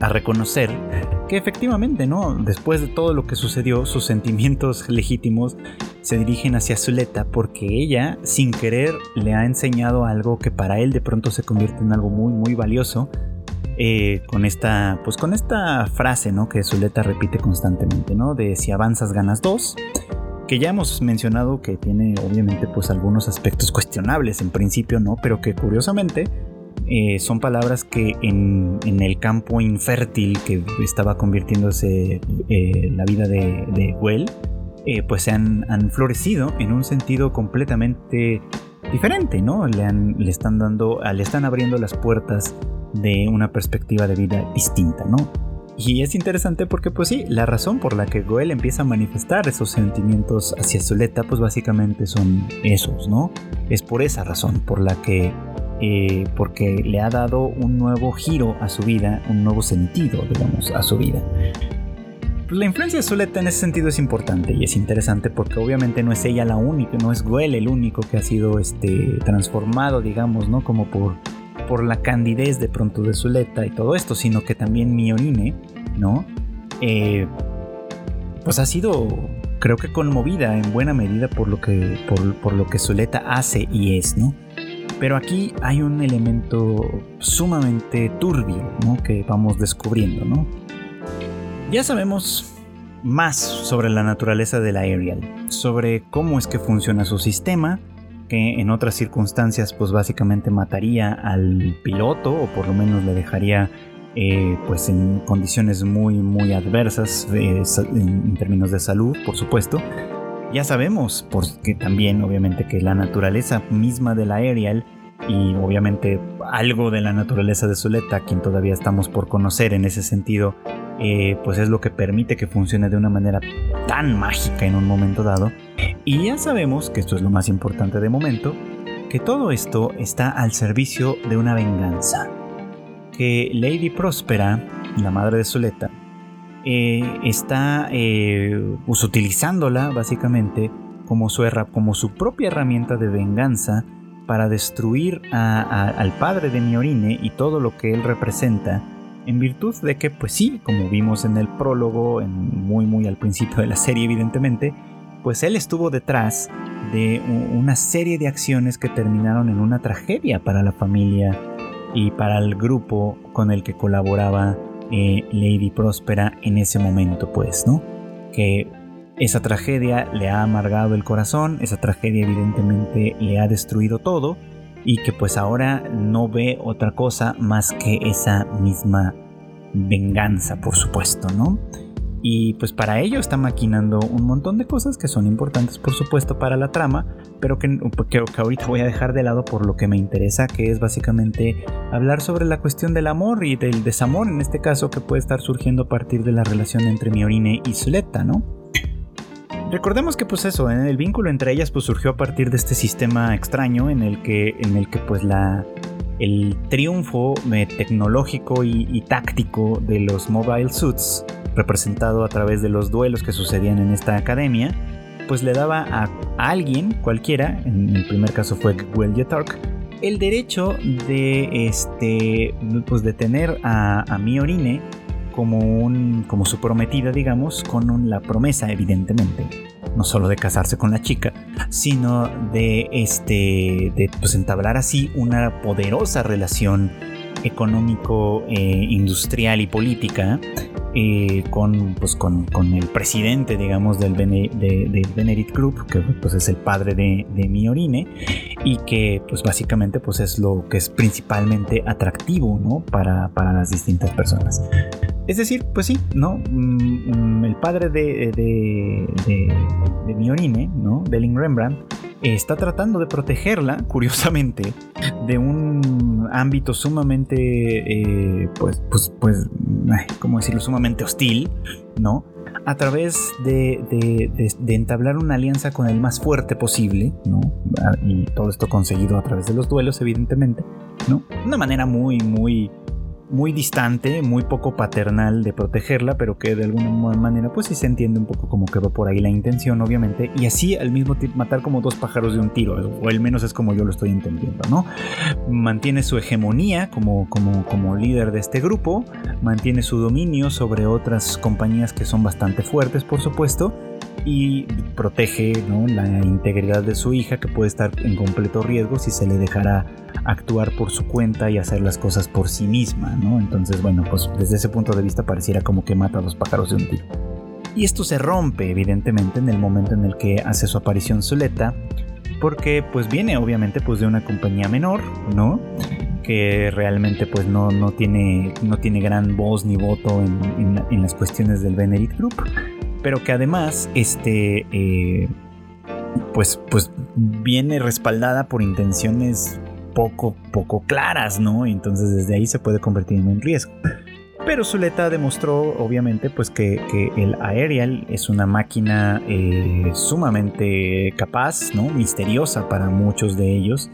reconocer que efectivamente, ¿no? Después de todo lo que sucedió, sus sentimientos legítimos se dirigen hacia Zuleta porque ella, sin querer, le ha enseñado algo que para él de pronto se convierte en algo muy, muy valioso. Eh, con esta, pues con esta frase, ¿no? Que Zuleta repite constantemente, ¿no? De si avanzas ganas dos que ya hemos mencionado que tiene obviamente pues algunos aspectos cuestionables en principio, ¿no? Pero que curiosamente eh, son palabras que en, el campo infértil que estaba convirtiéndose eh, la vida de, de Well, eh, pues se han, florecido en un sentido completamente diferente, ¿no? Le, le, están dando, le están abriendo las puertas de una perspectiva de vida distinta, ¿no? Y es interesante porque, pues sí, la razón por la que Goel empieza a manifestar esos sentimientos hacia Zuleta, pues básicamente son esos, ¿no? Es por esa razón por la que eh, porque le ha dado un nuevo giro a su vida, un nuevo sentido, digamos, a su vida. Pues la influencia de Zuleta en ese sentido es importante y es interesante porque obviamente no es ella la única, no es Güell el único que ha sido este, transformado, digamos, ¿no? Como por, por la candidez de pronto de Zuleta y todo esto, sino que también Mionine, ¿no? Eh, pues ha sido, creo que conmovida en buena medida por lo que, por, lo que Zuleta hace y es, ¿no? Pero aquí hay un elemento sumamente turbio, ¿no? Que vamos descubriendo, ¿no? Ya sabemos más sobre la naturaleza del Aerial, sobre cómo es que funciona su sistema, que en otras circunstancias pues básicamente mataría al piloto o por lo menos le dejaría eh, pues en condiciones muy muy adversas eh, en términos de salud por supuesto ya sabemos porque también obviamente que la naturaleza misma del aerial y obviamente algo de la naturaleza de Zuleta, quien todavía estamos por conocer en ese sentido, eh, pues es lo que permite que funcione de una manera tan mágica en un momento dado. Y ya sabemos, que esto es lo más importante de momento, que todo esto está al servicio de una venganza. Que Lady Próspera, la madre de Zuleta, eh, está eh, pues, utilizándola básicamente como su, como su propia herramienta de venganza para destruir al padre de Miorine y todo lo que él representa, en virtud de que, pues sí, como vimos en el prólogo, en muy muy al principio de la serie evidentemente, pues él estuvo detrás de una serie de acciones que terminaron en una tragedia para la familia y para el grupo con el que colaboraba eh, Lady Próspera en ese momento, pues, ¿no? Que esa tragedia le ha amargado el corazón, esa tragedia evidentemente le ha destruido todo y que pues ahora no ve otra cosa más que esa misma venganza, por supuesto, ¿no? Y pues para ello está maquinando un montón de cosas que son importantes, por supuesto, para la trama, pero que, que, que ahorita voy a dejar de lado por lo que me interesa, que es básicamente hablar sobre la cuestión del amor y del desamor, en este caso, que puede estar surgiendo a partir de la relación entre Miorine y Zuleta, ¿no? Recordemos que pues eso, el vínculo entre ellas pues surgió a partir de este sistema extraño en el que, en el que pues la, el triunfo eh, tecnológico y, táctico de los mobile suits, representado a través de los duelos que sucedían en esta academia, pues le daba a, alguien, cualquiera, en el primer caso fue Gwelje Tark, el derecho de, este, pues de tener a, a Miorine como, un, como su prometida, digamos, con la promesa, evidentemente, no solo de casarse con la chica, sino de, este, de pues, entablar así una poderosa relación económico, eh, industrial y política eh, con, pues, con, con, el presidente, digamos, del, Benedict Group, que pues, es el padre de, de Miorine, y que pues básicamente pues, es lo que es principalmente atractivo ¿no? para, para las distintas personas. Es decir, pues sí, ¿no? Mm, mm, el padre de, de, de, Miorine, ¿no? Belling Rembrandt, está tratando de protegerla, curiosamente, de un ámbito sumamente, eh, pues, pues, pues, ¿cómo decirlo? Sumamente hostil, ¿no? A través de, de, entablar una alianza con el más fuerte posible, ¿no? Y todo esto conseguido a través de los duelos, evidentemente, ¿no? Una manera muy, muy muy distante, muy poco paternal de protegerla, pero que de alguna manera pues sí se entiende un poco como que va por ahí la intención, obviamente, y así al mismo tiempo matar como dos pájaros de un tiro, o al menos es como yo lo estoy entendiendo, ¿no? Mantiene su hegemonía como, como, como líder de este grupo, mantiene su dominio sobre otras compañías que son bastante fuertes, por supuesto, y protege la integridad de su hija que puede estar en completo riesgo si se le dejará actuar por su cuenta y hacer las cosas por sí misma. Entonces, bueno, pues desde ese punto de vista pareciera como que mata a los pájaros de un tiro. Y esto se rompe, evidentemente, en el momento en el que hace su aparición Zuleta, porque pues viene obviamente pues de una compañía menor, ¿no? que realmente pues no, no, tiene, no tiene gran voz ni voto en, en las cuestiones del Benedict Group pero que además, este, eh, pues, pues viene respaldada por intenciones poco, poco claras, ¿no? Entonces desde ahí se puede convertir en un riesgo. Pero Zuleta demostró, obviamente, pues que, el Aerial es una máquina eh, sumamente capaz, ¿no? Misteriosa para muchos de ellos,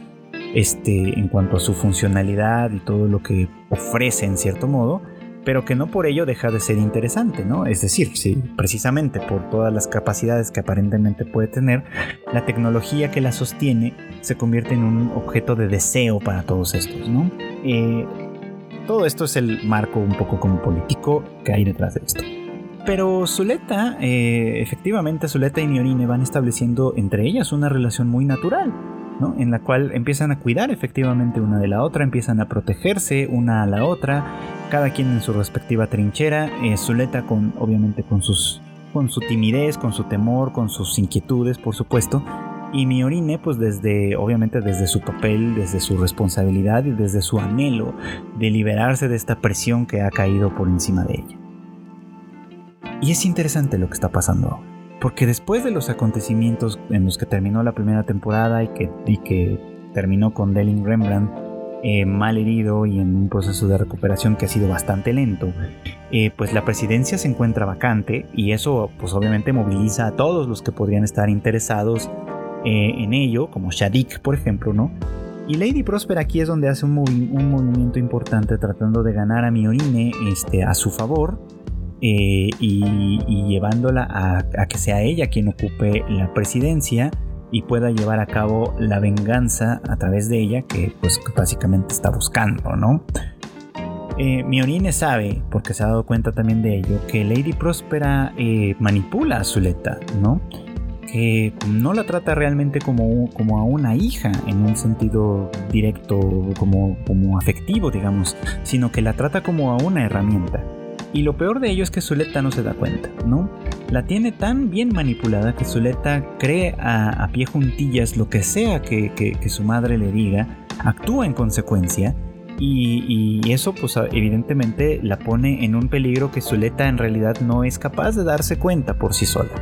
este, en cuanto a su funcionalidad y todo lo que ofrece en cierto modo pero que no por ello deja de ser interesante, ¿no? Es decir, sí, precisamente por todas las capacidades que aparentemente puede tener, la tecnología que la sostiene se convierte en un objeto de deseo para todos estos, ¿no? Eh, todo esto es el marco un poco como político que hay detrás de esto. Pero Zuleta, eh, efectivamente Zuleta y Miorine van estableciendo entre ellas una relación muy natural, En la cual empiezan a cuidar efectivamente una de la otra, empiezan a protegerse una a la otra, cada quien en su respectiva trinchera, eh, Zuleta con, obviamente con sus con su timidez, con su temor, con sus inquietudes, por supuesto, y Miorine, pues desde, obviamente desde su papel, desde su responsabilidad y desde su anhelo de liberarse de esta presión que ha caído por encima de ella. Y es interesante lo que está pasando porque después de los acontecimientos en los que terminó la primera temporada y que, terminó con Delin Rembrandt eh, mal herido y en un proceso de recuperación que ha sido bastante lento, eh, pues la presidencia se encuentra vacante y eso pues obviamente moviliza a todos los que podrían estar interesados eh, en ello, como Shadik por ejemplo, ¿no? Y Lady Prosper aquí es donde hace un, movimiento importante tratando de ganar a Miorine este, a su favor eh, y, llevándola a, que sea ella quien ocupe la presidencia y pueda llevar a cabo la venganza a través de ella que pues básicamente está buscando, ¿no? Eh, sabe, porque se ha dado cuenta también de ello, que Lady Próspera eh, manipula a Zuleta, ¿no? Que no la trata realmente como, como a una hija en un sentido directo, como, como afectivo, digamos, sino que la trata como a una herramienta. Y lo peor de ello es que Zuleta no se da cuenta, ¿no? La tiene tan bien manipulada que Zuleta cree a, pie juntillas lo que sea que, su madre le diga, actúa en consecuencia y, eso pues evidentemente la pone en un peligro que Zuleta en realidad no es capaz de darse cuenta por sí sola.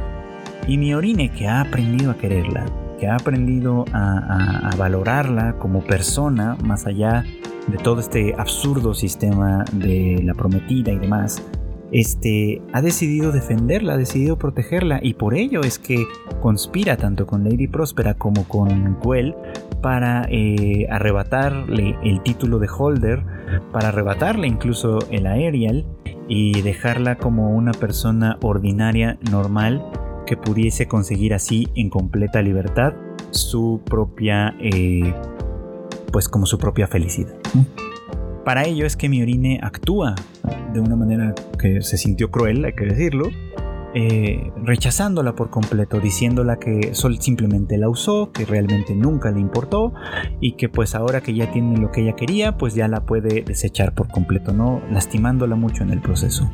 Y Miorine que ha aprendido a quererla, que ha aprendido a, valorarla como persona más allá de todo este absurdo sistema de la prometida y demás, este, ha decidido defenderla, ha decidido protegerla y por ello es que conspira tanto con Lady Próspera como con Gwell para eh, arrebatarle el título de Holder, para arrebatarle incluso el Aerial y dejarla como una persona ordinaria, normal, que pudiese conseguir así en completa libertad su propia eh, pues como su propia felicidad. Para ello es que Miorine actúa de una manera que se sintió cruel, hay que decirlo, eh, rechazándola por completo, diciéndola que Sol simplemente la usó, que realmente nunca le importó y que pues ahora que ya tiene lo que ella quería, pues ya la puede desechar por completo, ¿no? Lastimándola mucho en el proceso.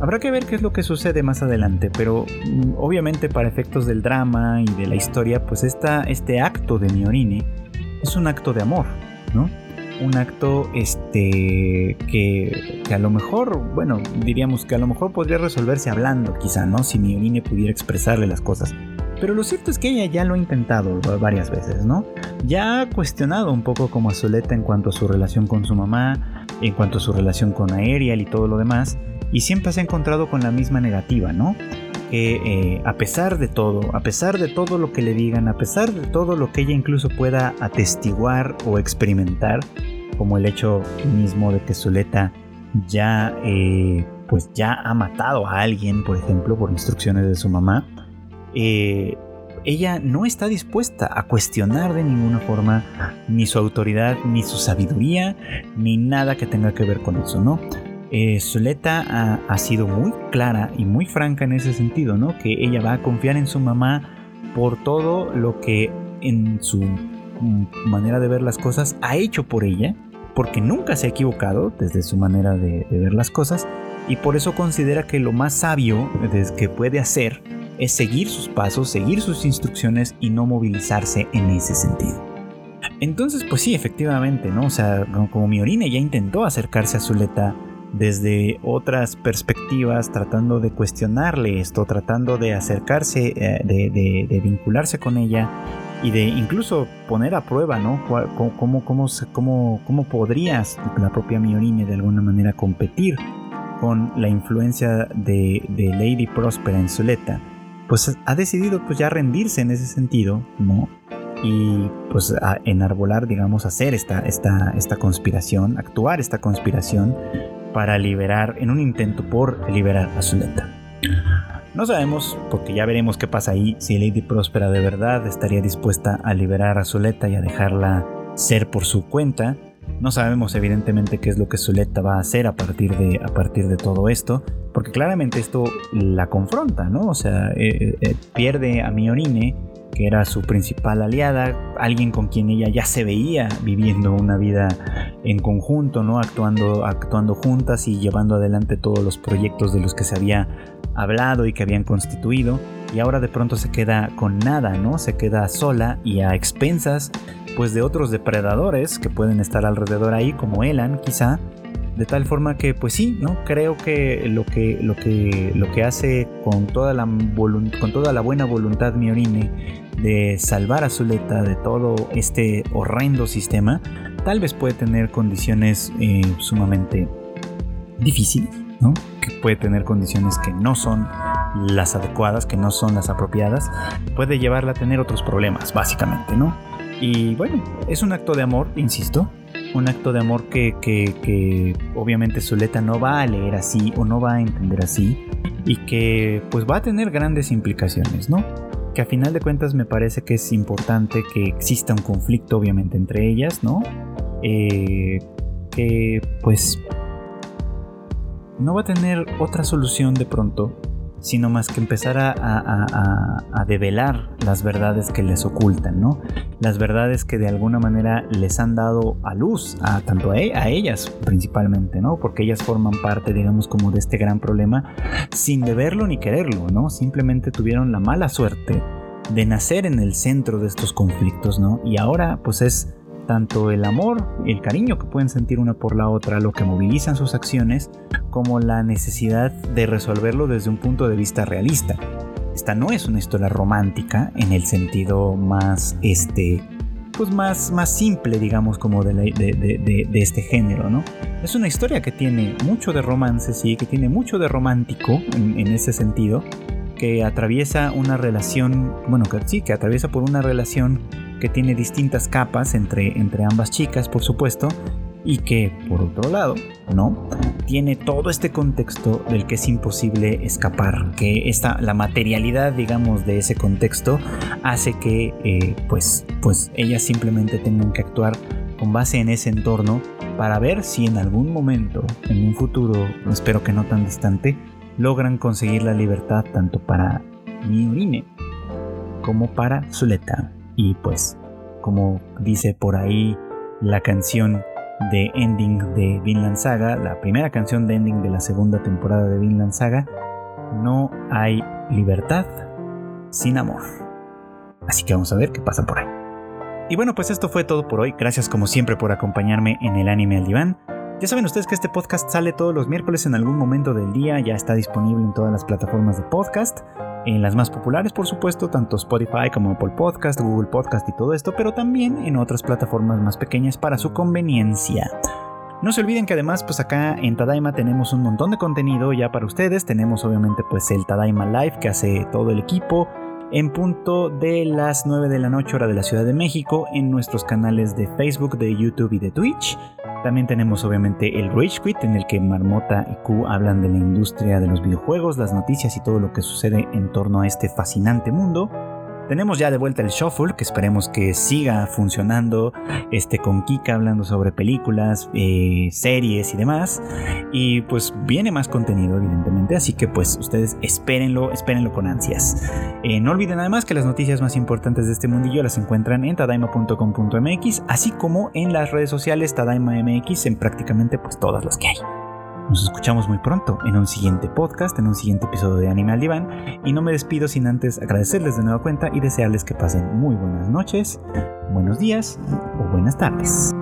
Habrá que ver qué es lo que sucede más adelante, pero mm, obviamente para efectos del drama y de la historia, pues esta, este acto de Miorine es un acto de amor, ¿no? Un acto este, que, a lo mejor, bueno, diríamos que a lo mejor podría resolverse hablando, quizá, ¿no? Si Miorine pudiera expresarle las cosas. Pero lo cierto es que ella ya lo ha intentado varias veces, ¿no? Ya ha cuestionado un poco como a Soleta en cuanto a su relación con su mamá, en cuanto a su relación con Aerial y todo lo demás, y siempre se ha encontrado con la misma negativa, ¿no? que eh, a pesar de todo, a pesar de todo lo que le digan, a pesar de todo lo que ella incluso pueda atestiguar o experimentar, como el hecho mismo de que Zuleta ya, eh, pues ya ha matado a alguien, por ejemplo, por instrucciones de su mamá, eh, ella no está dispuesta a cuestionar de ninguna forma ni su autoridad, ni su sabiduría, ni nada que tenga que ver con eso, ¿no? Eh, Zuleta ha, sido muy clara y muy franca en ese sentido, ¿no? Que ella va a confiar en su mamá por todo lo que en su manera de ver las cosas ha hecho por ella, porque nunca se ha equivocado desde su manera de, ver las cosas, y por eso considera que lo más sabio que puede hacer es seguir sus pasos, seguir sus instrucciones y no movilizarse en ese sentido. Entonces, pues sí, efectivamente, ¿no? O sea, como Miorine ya intentó acercarse a Zuleta desde otras perspectivas, tratando de cuestionarle esto, tratando de acercarse, eh, de, vincularse con ella y de incluso poner a prueba, ¿no? ¿Cómo, cómo, cómo, cómo podrías, la propia Miorine, de alguna manera competir con la influencia de, Lady Próspera en Zuleta? Pues ha decidido pues ya rendirse en ese sentido, ¿no? y pues enarbolar, digamos, hacer esta, esta, esta conspiración, actuar esta conspiración para liberar, en un intento por liberar a Zuleta. No sabemos, porque ya veremos qué pasa ahí, si Lady Próspera de verdad estaría dispuesta a liberar a Zuleta y a dejarla ser por su cuenta, No sabemos evidentemente qué es lo que Zuleta va a hacer a partir de, a partir de todo esto, porque claramente esto la confronta, ¿no? O sea, eh, eh, pierde a Miorine, que era su principal aliada, alguien con quien ella ya se veía viviendo una vida en conjunto, ¿no? Actuando, actuando juntas y llevando adelante todos los proyectos de los que se había hablado y que habían constituido. Y ahora de pronto se queda con nada, ¿no? Se queda sola y a expensas, pues de otros depredadores que pueden estar alrededor ahí, como Elan, quizá. De tal forma que, pues sí, ¿no? Creo que lo que, lo que, lo que hace con toda, la con toda la buena voluntad Miorine de salvar a Zuleta de todo este horrendo sistema, tal vez puede tener condiciones eh, sumamente difíciles, ¿no? Que puede tener condiciones que no son las adecuadas, que no son las apropiadas, puede llevarla a tener otros problemas, básicamente, ¿no? Y bueno, es un acto de amor, insisto, un acto de amor que, que, que, obviamente Zuleta no va a leer así o no va a entender así y que pues va a tener grandes implicaciones, ¿no? Que a final de cuentas me parece que es importante que exista un conflicto obviamente entre ellas, ¿no? Eh, que pues no va a tener otra solución de pronto sino más que empezar a, develar las verdades que les ocultan, ¿no? Las verdades que de alguna manera les han dado a luz, a tanto a, e, a ellas principalmente, ¿no? Porque ellas forman parte, digamos, como de este gran problema, sin deberlo ni quererlo, ¿no? Simplemente tuvieron la mala suerte de nacer en el centro de estos conflictos, ¿no? Y ahora, pues es tanto el amor, el cariño que pueden sentir una por la otra, lo que movilizan sus acciones, como la necesidad de resolverlo desde un punto de vista realista. Esta no es una historia romántica en el sentido más, este, pues más, más simple, digamos, como de, este género, ¿no? Es una historia que tiene mucho de romance, sí, que tiene mucho de romántico en, ese sentido, que atraviesa una relación, bueno, sí, que atraviesa por una relación que tiene distintas capas entre, entre ambas chicas, por supuesto, y que, por otro lado, ¿no? Tiene todo este contexto del que es imposible escapar, que esta, la materialidad, digamos, de ese contexto hace que, eh, pues, pues ellas simplemente tengan que actuar con base en ese entorno para ver si en algún momento, en un futuro, espero que no tan distante, logran conseguir la libertad tanto para Miurine como para Zuleta. Y pues, como dice por ahí la canción de ending de Vinland Saga, la primera canción de ending de la segunda temporada de Vinland Saga, no hay libertad sin amor. Así que vamos a ver qué pasa por ahí. Y bueno, pues esto fue todo por hoy. Gracias como siempre por acompañarme en el anime al diván. Ya saben ustedes que este podcast sale todos los miércoles en algún momento del día, ya está disponible en todas las plataformas de podcast en las más populares, por supuesto, tanto Spotify como Apple Podcast, Google Podcast y todo esto, pero también en otras plataformas más pequeñas para su conveniencia. No se olviden que además pues acá en Tadaima tenemos un montón de contenido ya para ustedes. Tenemos obviamente pues el Tadaima Live que hace todo el equipo en punto de las 9 de la noche hora de la Ciudad de México en nuestros canales de Facebook, de YouTube y de Twitch. También tenemos obviamente el Rage Quit en el que Marmota y Q hablan de la industria de los videojuegos, las noticias y todo lo que sucede en torno a este fascinante mundo. Tenemos ya de vuelta el Shuffle, que esperemos que siga funcionando, este, con Kika hablando sobre películas, eh, series y demás. Y pues viene más contenido, evidentemente, así que pues ustedes espérenlo, espérenlo con ansias. Eh, no olviden además que las noticias más importantes de este mundillo las encuentran en tadaima.com.mx, así como en las redes sociales TadaimaMX, en prácticamente pues todas las que hay. Nos escuchamos muy pronto en un siguiente podcast, en un siguiente episodio de Anime al Diván. Y no me despido sin antes agradecerles de nueva cuenta y desearles que pasen muy buenas noches, buenos días o buenas tardes.